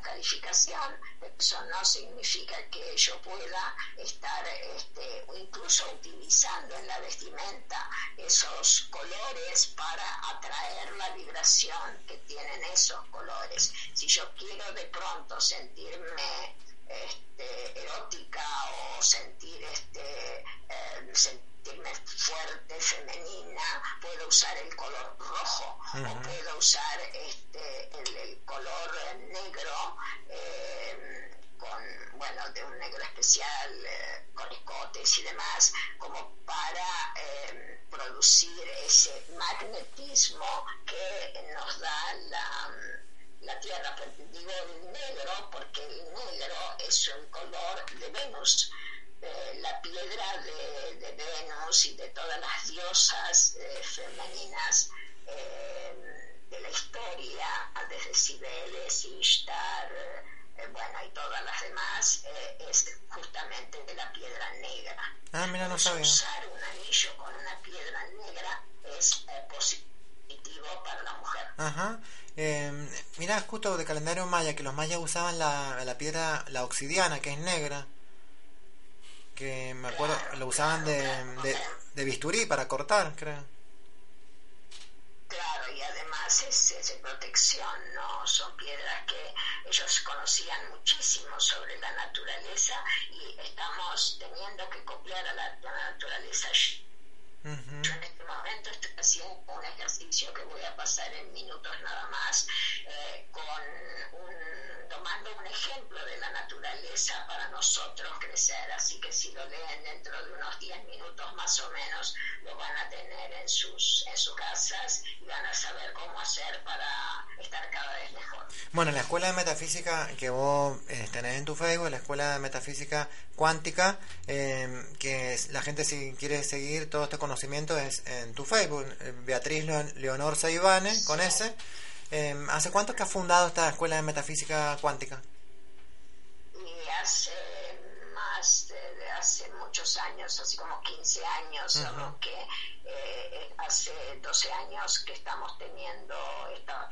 calificación, eso no significa que yo pueda estar este, incluso utilizando en la vestimenta esos colores para atraer la vibración que tienen esos colores. Si yo quiero de pronto sentirme este, erótica o sentir este, eh, sentirme fuerte, femenina, puedo usar el color rojo o puedo usar este, el, el color negro. Eh, con, bueno, de un negro especial, eh, con escotes y demás, como para eh, producir ese magnetismo que nos da la, la Tierra. Pero digo el negro porque el negro es un color de Venus. Eh, la piedra de, de, Venus y de todas las diosas eh, femeninas eh, de la historia, desde Cibeles, Ishtar, bueno, y todas las demás, es justamente de la piedra negra. Ah, mira, no sabía. Usar un anillo con una piedra negra es eh, positivo para la mujer. Ajá. Eh, mira, justo de calendario maya, que los mayas usaban la, la piedra, la obsidiana, que es negra. Que me acuerdo, lo usaban de, de, de bisturí para cortar, creo. Claro, y además es, es de protección, ¿no? Son piedras que ellos conocían muchísimo sobre la naturaleza y estamos teniendo que copiar a la, a la naturaleza. Ujú. Yo en este momento estoy haciendo un ejercicio que voy a pasar en minutos nada más, eh, con un, tomando un ejemplo de la naturaleza para nosotros crecer. Así que si lo leen dentro de unos 10 minutos más o menos, lo van a tener en sus, en sus casas y van a saber cómo hacer para estar cada vez mejor. Bueno, la escuela de metafísica que vos eh, tenés en tu Facebook, la escuela de metafísica cuántica, eh, que la gente si quiere seguir todo este conocimiento es en tu Facebook, eh, Beatriz Leon- Leonor Saibane, con ese. Eh, ¿Hace cuánto que has fundado esta escuela de metafísica cuántica? y hace más de, de hace muchos años, así como 15 años, Ujú. ¿no? que eh, hace 12 años que estamos teniendo esta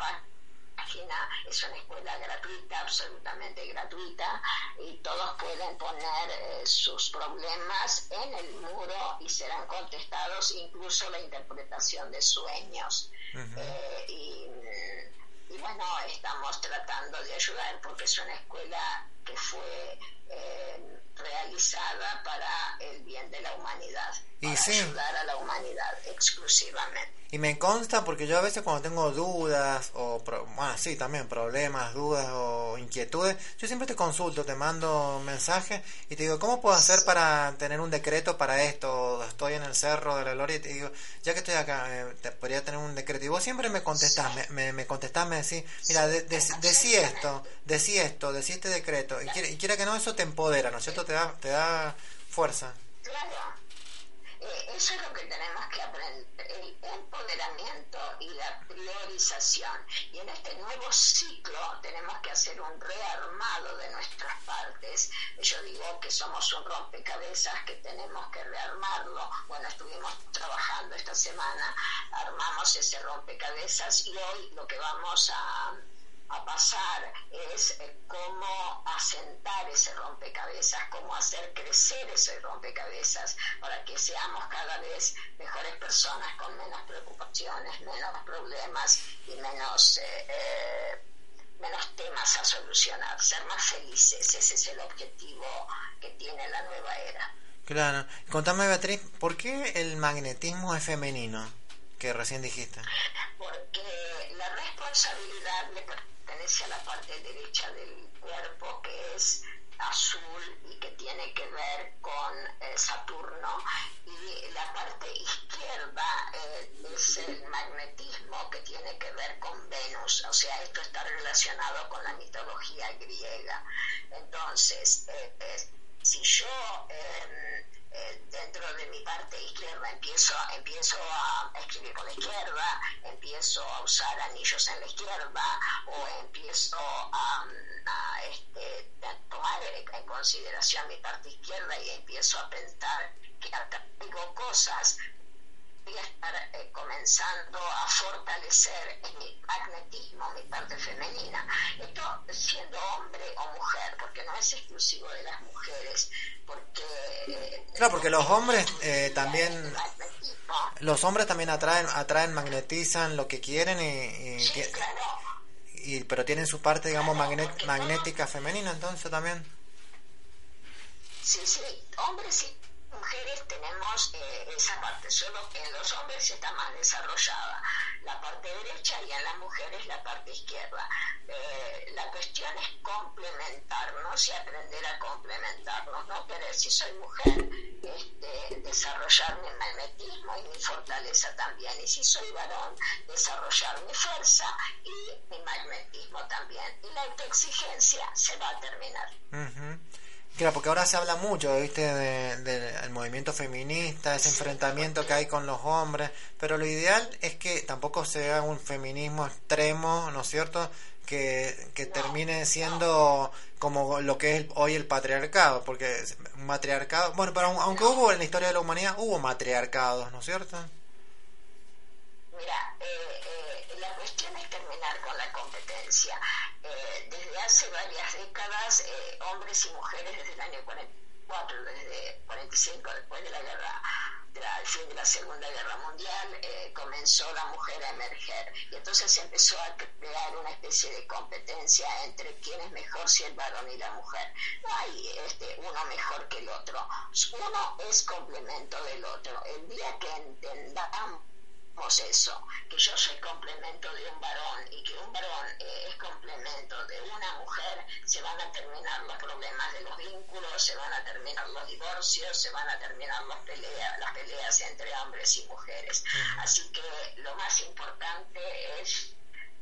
página, es una escuela gratuita, absolutamente gratuita, y todos pueden poner eh, sus problemas en el muro y serán contestados, incluso la interpretación de sueños. Eh, y, y bueno, estamos tratando de ayudar porque es una escuela que fue eh, realizada para el bien de la humanidad, Y para sí. ayudar a la humanidad exclusivamente. Y me consta porque yo a veces cuando tengo dudas o, bueno, sí, también problemas, dudas o inquietudes, yo siempre te consulto, te mando mensajes y te digo, ¿cómo puedo hacer para tener un decreto para esto? Estoy en el cerro de la gloria y te digo, ya que estoy acá, eh, te podría tener un decreto. Y vos siempre me contestás, me, me, me contestás, me decís, mira, de, de- decí esto, decí esto, decí este decreto. Y quiera, y quiera que no, eso te empodera, ¿no es cierto? Te da, te da fuerza. Claro. Eh, eso es lo que tenemos que aprender, el empoderamiento y la priorización. Y en este nuevo ciclo tenemos que hacer un rearmado de nuestras partes. Yo digo que somos un rompecabezas que tenemos que rearmarlo. Bueno, estuvimos trabajando esta semana, armamos ese rompecabezas y hoy lo que vamos a a pasar es eh, cómo asentar ese rompecabezas, cómo hacer crecer ese rompecabezas para que seamos cada vez mejores personas con menos preocupaciones, menos problemas y menos, eh, eh, menos temas a solucionar, ser más felices. Ese es el objetivo que tiene la nueva era. Claro. Contame, Beatriz, ¿por qué el magnetismo es femenino? Que recién dijiste. porque la responsabilidad le pertenece a la parte derecha del cuerpo que es azul y que tiene que ver con eh, Saturno y la parte izquierda eh, es el magnetismo que tiene que ver con Venus, o sea, esto está relacionado con la mitología griega. Entonces, eh, si yo dentro de mi parte izquierda, empiezo, empiezo a escribir con la izquierda, empiezo a usar anillos en la izquierda o empiezo a, este, tomar en consideración mi parte izquierda y empiezo a pensar que digo cosas voy a estar eh, comenzando a fortalecer mi magnetismo, mi parte femenina. Esto siendo hombre o mujer, porque no es exclusivo de las mujeres, porque... eh, Claro, porque los hombres eh, también... Los hombres también atraen, atraen, magnetizan lo que quieren y... y y- pero tienen su parte, digamos, magnet- magnética femenina, entonces también. Sí, sí, hombres y mujeres tenemos eh, esa parte, solo que en los hombres está más desarrollada la parte derecha y en las mujeres la parte izquierda. Eh, la cuestión es complementarnos y aprender a complementarnos, no querer, si soy mujer, este, desarrollar mi magnetismo y mi fortaleza también, y si soy varón, desarrollar mi fuerza y mi magnetismo también. Y la autoexigencia se va a terminar. Claro, porque ahora se habla mucho, ¿viste? de- del movimiento feminista, ese enfrentamiento que hay con los hombres, pero lo ideal es que tampoco sea un feminismo extremo, ¿no es cierto? Que, que termine siendo como lo que es hoy el patriarcado, porque un matriarcado, bueno, pero aun- aunque hubo en la historia de la humanidad, hubo matriarcados, ¿no es cierto? Mira, eh, eh, la cuestión es terminar con la competencia. Eh, desde hace varias décadas, eh, hombres y mujeres desde el año 44, desde 45, después de la guerra, del fin de la Segunda Guerra Mundial, eh, comenzó la mujer a emerger. Y entonces se empezó a crear una especie de competencia entre quién es mejor, si el varón y la mujer. No hay este, uno mejor que el otro. Uno es complemento del otro. El día que entendamos eso, que yo soy complemento de un varón y que un varón eh, es complemento de una mujer, se van a terminar los problemas de los vínculos, se van a terminar los divorcios, se van a terminar las peleas, las peleas entre hombres y mujeres. Así que lo más importante es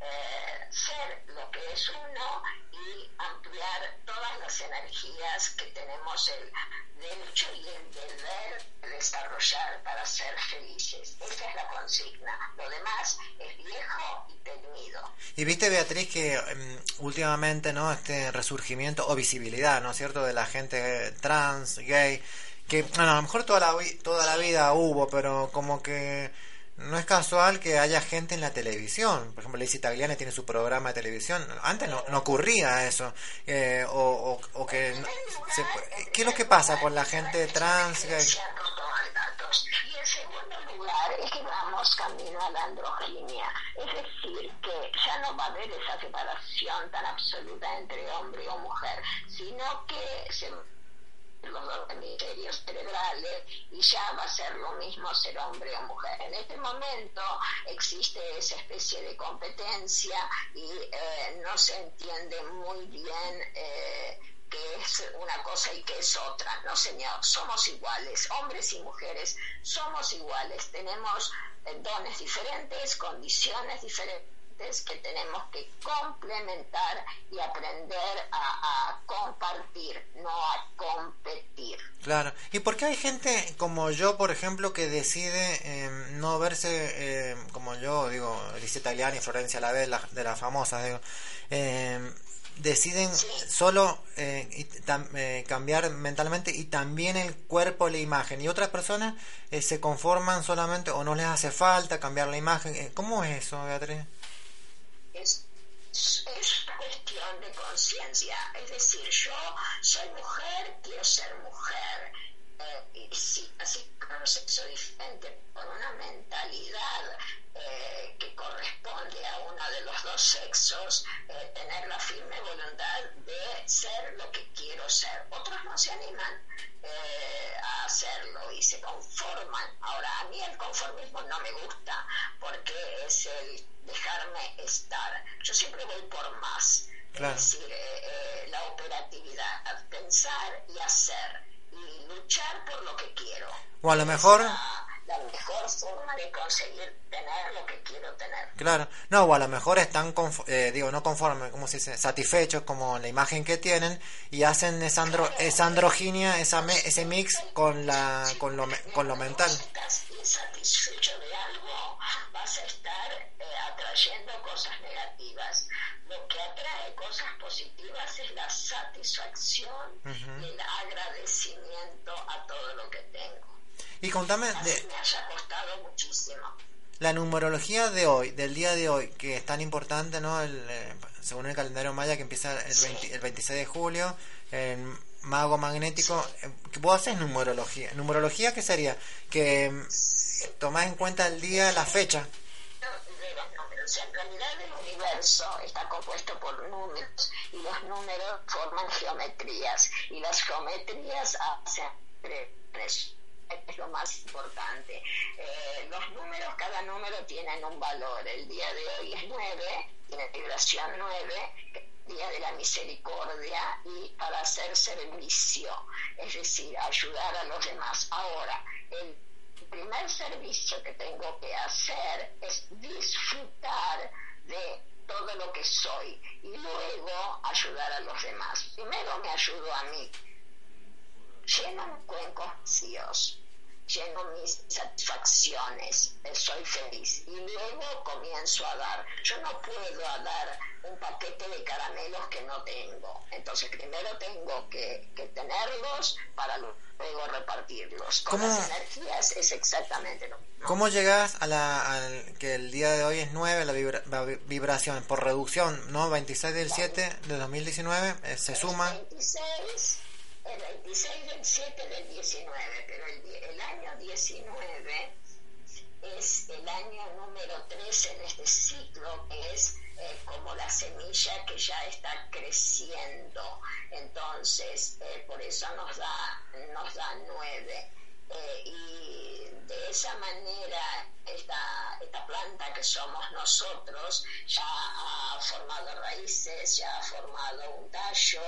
eh, ser lo que es uno y ampliar todas las energías que tenemos el derecho y el deber de desarrollar para ser felices. Esa es la consigna. Lo demás es viejo y temido. Y viste, Beatriz, que mm, últimamente, ¿no? Este resurgimiento o visibilidad, ¿no es cierto?, de la gente trans, gay, que, bueno, a lo mejor toda la, toda la vida hubo, pero como que no es casual que haya gente en la televisión. Por ejemplo, Lizzie Tagliani tiene su programa de televisión. Antes no, no ocurría eso. Eh, o, o, o que... se- ¿Qué es lo que pasa con la gente trans? Y en segundo lugar es que vamos camino a la androginia. Es decir, que ya no va a haber esa separación tan absoluta entre hombre o mujer, sino que se los hemisferios cerebrales y ya va a ser lo mismo ser hombre o mujer. En este momento existe esa especie de competencia y eh, no se entiende muy bien eh, qué es una cosa y qué es otra. No, señor, somos iguales, hombres y mujeres somos iguales, tenemos eh, dones diferentes, condiciones diferentes que tenemos que complementar y aprender a, a compartir, no a competir. Claro. ¿Y por qué hay gente como yo, por ejemplo, que decide eh, no verse eh, como yo, digo, Lizzie Tagliani, Florencia Lavez, la, de las famosas, digo, eh, deciden solo eh, y tam- eh, cambiar mentalmente y también el cuerpo, la imagen, y otras personas eh, se conforman solamente o no les hace falta cambiar la imagen? Eh, ¿Cómo es eso, Beatriz? Es, es cuestión de conciencia. Es decir, yo soy mujer, quiero ser mujer. Eh, y sí, así como sexo diferente, por una mentalidad eh, que corresponde a uno de los dos sexos, eh, tener la firme voluntad de ser lo que quiero ser. Otros no se animan eh, a hacerlo y se conforman. Ahora, a mí el conformismo no me gusta porque es el dejarme estar. Yo siempre voy por más. Claro. Es decir, la operatividad, pensar y hacer y luchar por lo que quiero. O a lo mejor... La mejor forma de conseguir tener lo que quiero tener. Claro, no, o a lo mejor están, eh, digo, no conformes, como se dice, satisfechos como la imagen que tienen y hacen esa, andro, esa androginia, esa me- ese mix con la con lo, con lo mental. estás insatisfecho de algo, vas a estar atrayendo cosas negativas. Lo que atrae cosas positivas es la satisfacción y el agradecimiento a todo lo que tengo. Y contame Así de me haya costado muchísimo. la numerología de hoy, del día de hoy, que es tan importante, ¿no? El, eh, según el calendario maya que empieza el, 20 el 26 de julio, el mago magnético. eh, ¿Vos haces numerología? ¿Numerología qué sería? Que tomás en cuenta el día, la fecha. Los números. En realidad el universo está compuesto por números y los números forman geometrías y las geometrías hacen regresiones. es lo más importante. Eh, los números, cada número tienen un valor. El día de hoy es 9, tiene vibración 9, día de la misericordia y para hacer servicio, es decir, ayudar a los demás. Ahora, el primer servicio que tengo que hacer es disfrutar de todo lo que soy y luego ayudar a los demás. Primero me ayudo a mí, lleno mis cuencos vacíos, lleno mis satisfacciones, soy feliz y luego comienzo a dar. Yo no puedo dar un paquete de caramelos que no tengo, entonces primero tengo que, que tenerlos para luego repartirlos. Con ¿Cómo? las energías es exactamente lo mismo. ¿Cómo llegas a la al, que el día de hoy es 9, la, vibra- la vi- vibración? Por reducción, ¿no? 26 del 7 de 2019, eh, se suma. 26, el 26 del 7 del 19, pero el, el año 19 es el año número 3 en este ciclo, que es eh, como la semilla que ya está creciendo. Entonces, eh, por eso nos da, nos da 9. Y de esa manera esta, esta planta que somos nosotros ya ha formado raíces, ya ha formado un tallo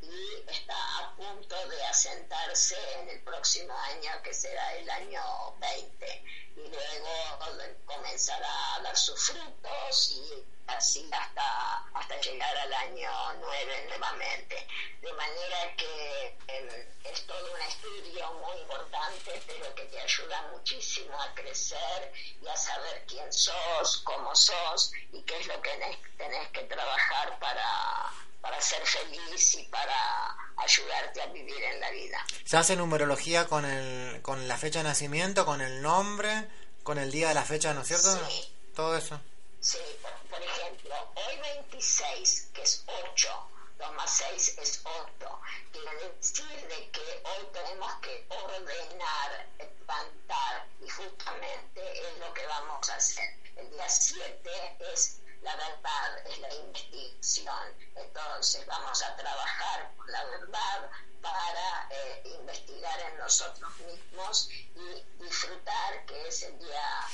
y está a punto de asentarse en el próximo año que será el año 20 y luego comenzará a dar sus frutos y así hasta, hasta llegar al año 9 nuevamente. De manera que eh, es todo un estudio muy importante, pero que te ayuda muchísimo a crecer y a saber quién sos, cómo sos y qué es lo que tenés, tenés que trabajar para, para ser feliz y para ayudarte a vivir en la vida. Se hace numerología con, el, con la fecha de nacimiento, con el nombre, con el día de la fecha, ¿no es cierto? Todo eso. Sí, por, por ejemplo, hoy 26, que es 8, 2 más 6 es 8, quiere decir de que hoy tenemos que ordenar, plantar, y justamente es lo que vamos a hacer. El día 7 es la verdad, es la investigación. Entonces vamos a trabajar con la verdad para eh, investigar en nosotros mismos y disfrutar que es el día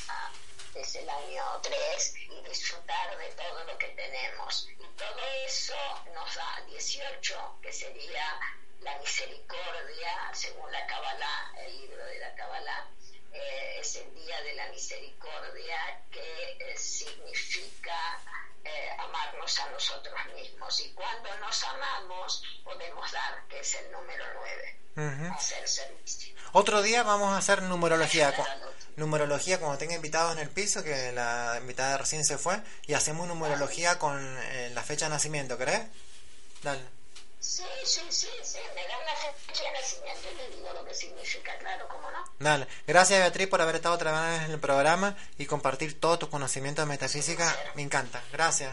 es el año 3 y disfrutar de todo lo que tenemos. Y todo eso nos da 18, que sería la misericordia, según la Kabbalah, el libro de la Kabbalah, eh, es el día de la misericordia que eh, significa amarnos a nosotros mismos. Y cuando nos amamos, podemos dar, que es el número 9, Ujú. hacer servicio. Otro día vamos a hacer numerología. cu- Numerología cuando tenga invitados en el piso, que la invitada recién se fue, y hacemos numerología con eh, la fecha de nacimiento, ¿querés? Dale. Sí, sí, sí, sí, me dan la fecha de nacimiento y le digo lo que significa, claro, cómo no. Dale. Gracias Beatriz por haber estado otra vez en el programa y compartir todos tus conocimientos de metafísica. Me encanta. Gracias.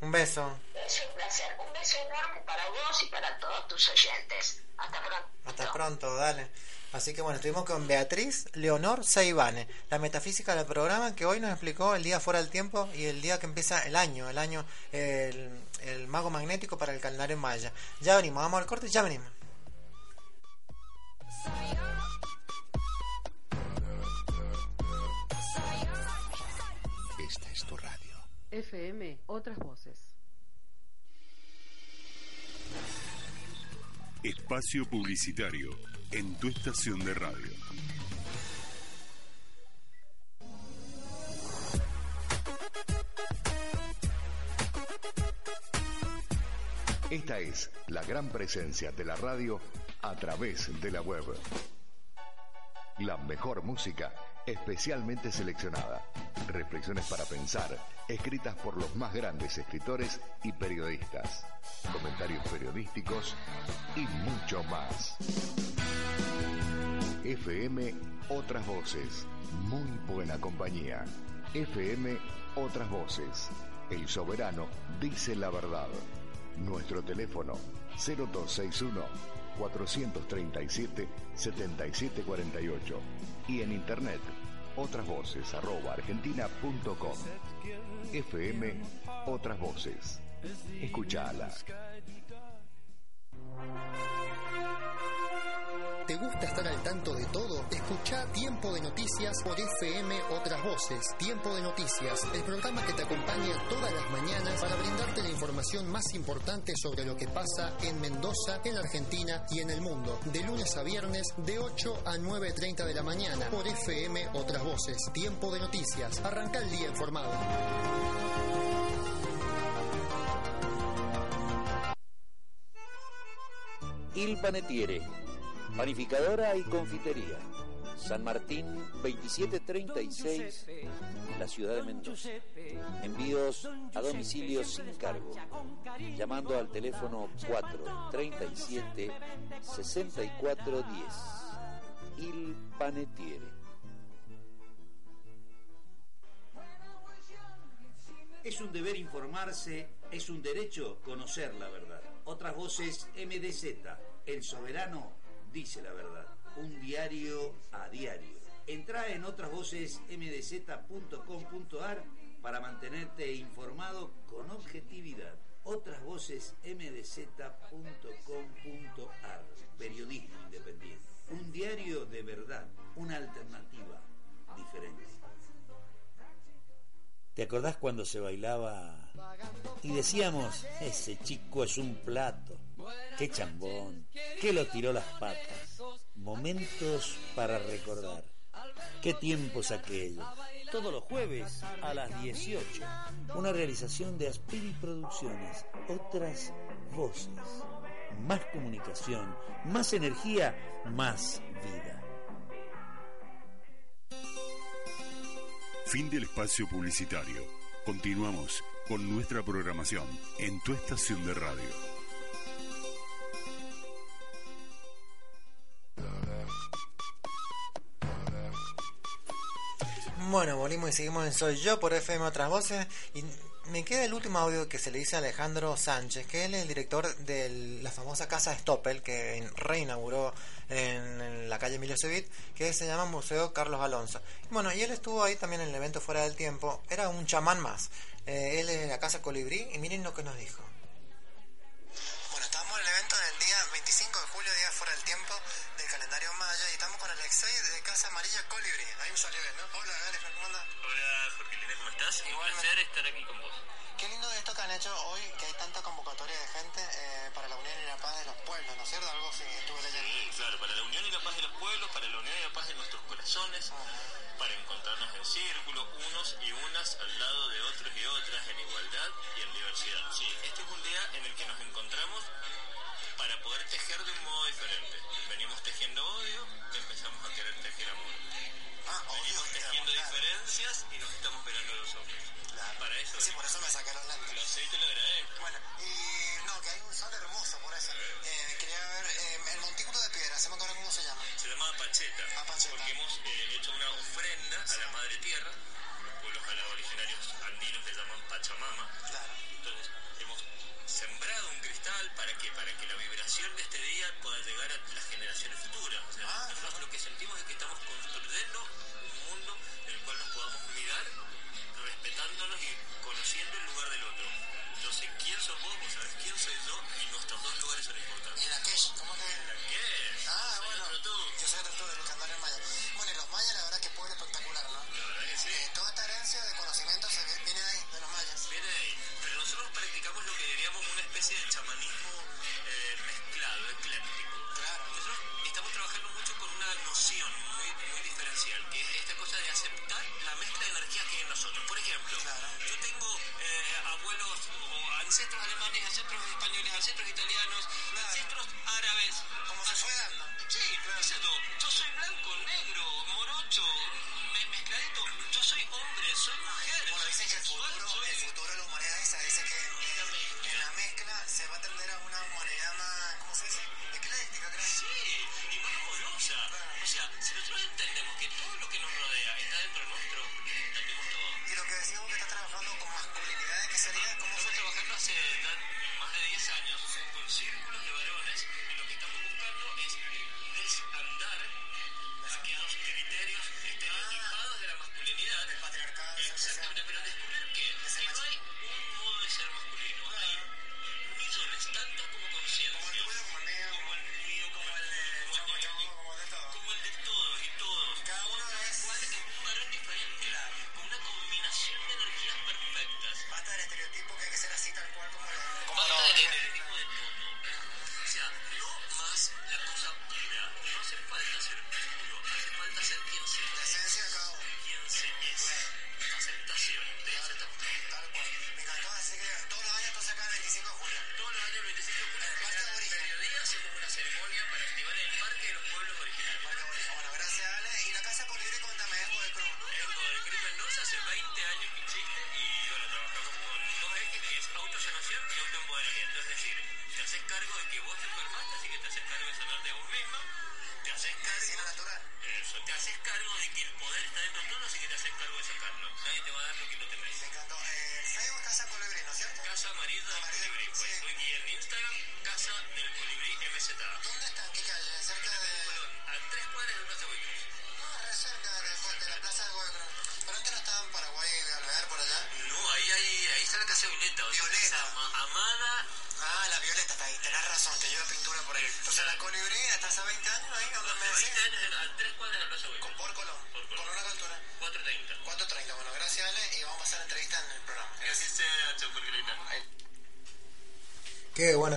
Un beso. Es un placer. Un beso enorme para vos y para todos tus oyentes. Hasta pronto. Hasta pronto, dale. Así que bueno, estuvimos con Beatriz Leonor Seibane, la metafísica del programa que hoy nos explicó el día fuera del tiempo y el día que empieza el año, el año, el, el mago magnético para el calendario maya. Ya venimos, vamos al corte y ya venimos. FM, otras voces. Espacio publicitario en tu estación de radio. Esta es la gran presencia de la radio a través de la web. La mejor música especialmente seleccionada. Reflexiones para pensar, escritas por los más grandes escritores y periodistas. Comentarios periodísticos y mucho más. FM Otras Voces. Muy buena compañía. FM Otras Voces. El soberano dice la verdad. Nuestro teléfono 0261 437 7748 y en internet otras voces arroba argentina.com FM Otras Voces. Escuchala. ¿Te gusta estar al tanto de todo? Escucha Tiempo de Noticias por FM Otras Voces. Tiempo de Noticias, el programa que te acompaña todas las mañanas para brindarte la información más importante sobre lo que pasa en Mendoza, en Argentina y en el mundo. De lunes a viernes, de 8 a 9.30 de la mañana, por FM Otras Voces. Tiempo de Noticias. Arranca el día informado. Il Panetiere, panificadora y confitería. San Martín 2736, la ciudad de Mendoza. Envíos a domicilio sin cargo, llamando al teléfono 437 6410. Il Panetiere. Es un deber informarse, es un derecho conocer la verdad. Otras voces MDZ, el soberano dice la verdad. Un diario a diario. Entra en otrasvocesmdz.com.ar para mantenerte informado con objetividad. Otrasvocesmdz.com.ar Periodismo independiente. Un diario de verdad. Una alternativa diferente. ¿Te acordás cuando se bailaba y decíamos, ese chico es un plato? Qué chambón, que lo tiró las patas. Momentos para recordar. Qué tiempos aquellos. Todos los jueves a las 18. Una realización de Aspiri Producciones. Otras voces. Más comunicación, más energía, más vida. Fin del espacio publicitario. Continuamos con nuestra programación en tu estación de radio. Bueno, volvimos y seguimos en Soy Yo por FM Otras Voces. Me queda el último audio que se le dice a Alejandro Sánchez, que él es el director de la famosa casa Stoppel, que reinauguró en, la calle Emilio Cevit, que se llama Museo Carlos Alonso. Bueno, y él estuvo ahí también en el evento Fuera del Tiempo. Era un chamán más. Eh, él es de la casa Colibrí, y miren lo que nos dijo. Hecho hoy, que hay tanta convocatoria de gente eh, para la unión y la paz de los pueblos, ¿no es cierto? Algo así estuve leyendo. Sí, claro, para la unión y la paz de los pueblos, para la unión y la paz de nuestros corazones, para encontrarnos en círculo, unos y unas al lado de otros y otras, en igualdad Se llama Pacheta. Porque hemos eh, hecho una ofrenda a la Madre Tierra. Los pueblos a los originarios andinos le llaman Pachamama. Entonces, hemos sembrado un cristal para que para que la vibración de este día pueda llegar a las generaciones futuras.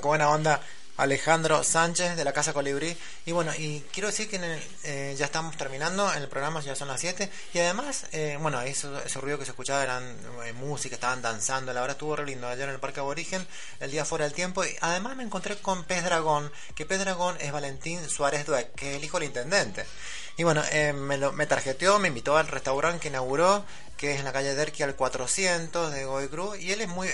Buena onda. Alejandro Sánchez de la Casa Colibrí. Y bueno, y quiero decir que en el- eh, ya estamos terminando, en el programa ya son las 7. Y además, eh, bueno, eso, ese ruido que se escuchaba eran eh, música, estaban danzando. La verdad estuvo re lindo ayer en el Parque Aborigen, el día fuera del tiempo. Y además me encontré con Pez Dragón, que Pez Dragón es Valentín Suárez Dueck, que es el hijo del intendente. Y bueno, eh, me, lo, me tarjeteó, me invitó al restaurante que inauguró, que es en la calle Derqui al 400 de Goy Cruz. Y él es muy...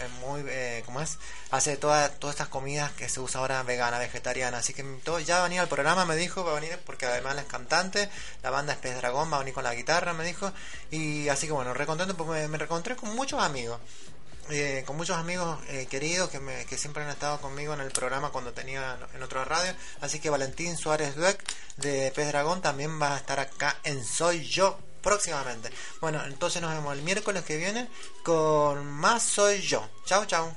eh, muy eh, ¿cómo es? hace toda, todas estas comidas que se usa ahora vegana, vegetariana, así que invitó, ya va a al programa, me dijo, va a venir porque además es cantante, la banda es Pez Dragón, va a venir con la guitarra, me dijo, y así que bueno, recontento porque me, me reencontré con muchos amigos, eh, con muchos amigos eh, queridos que, me, que siempre han estado conmigo en el programa cuando tenía en otra radio, así que Valentín Suárez Dueck de Pez Dragón también va a estar acá en Soy Yo próximamente. Bueno, entonces nos vemos el miércoles que viene con más Soy Yo. Chao, chao.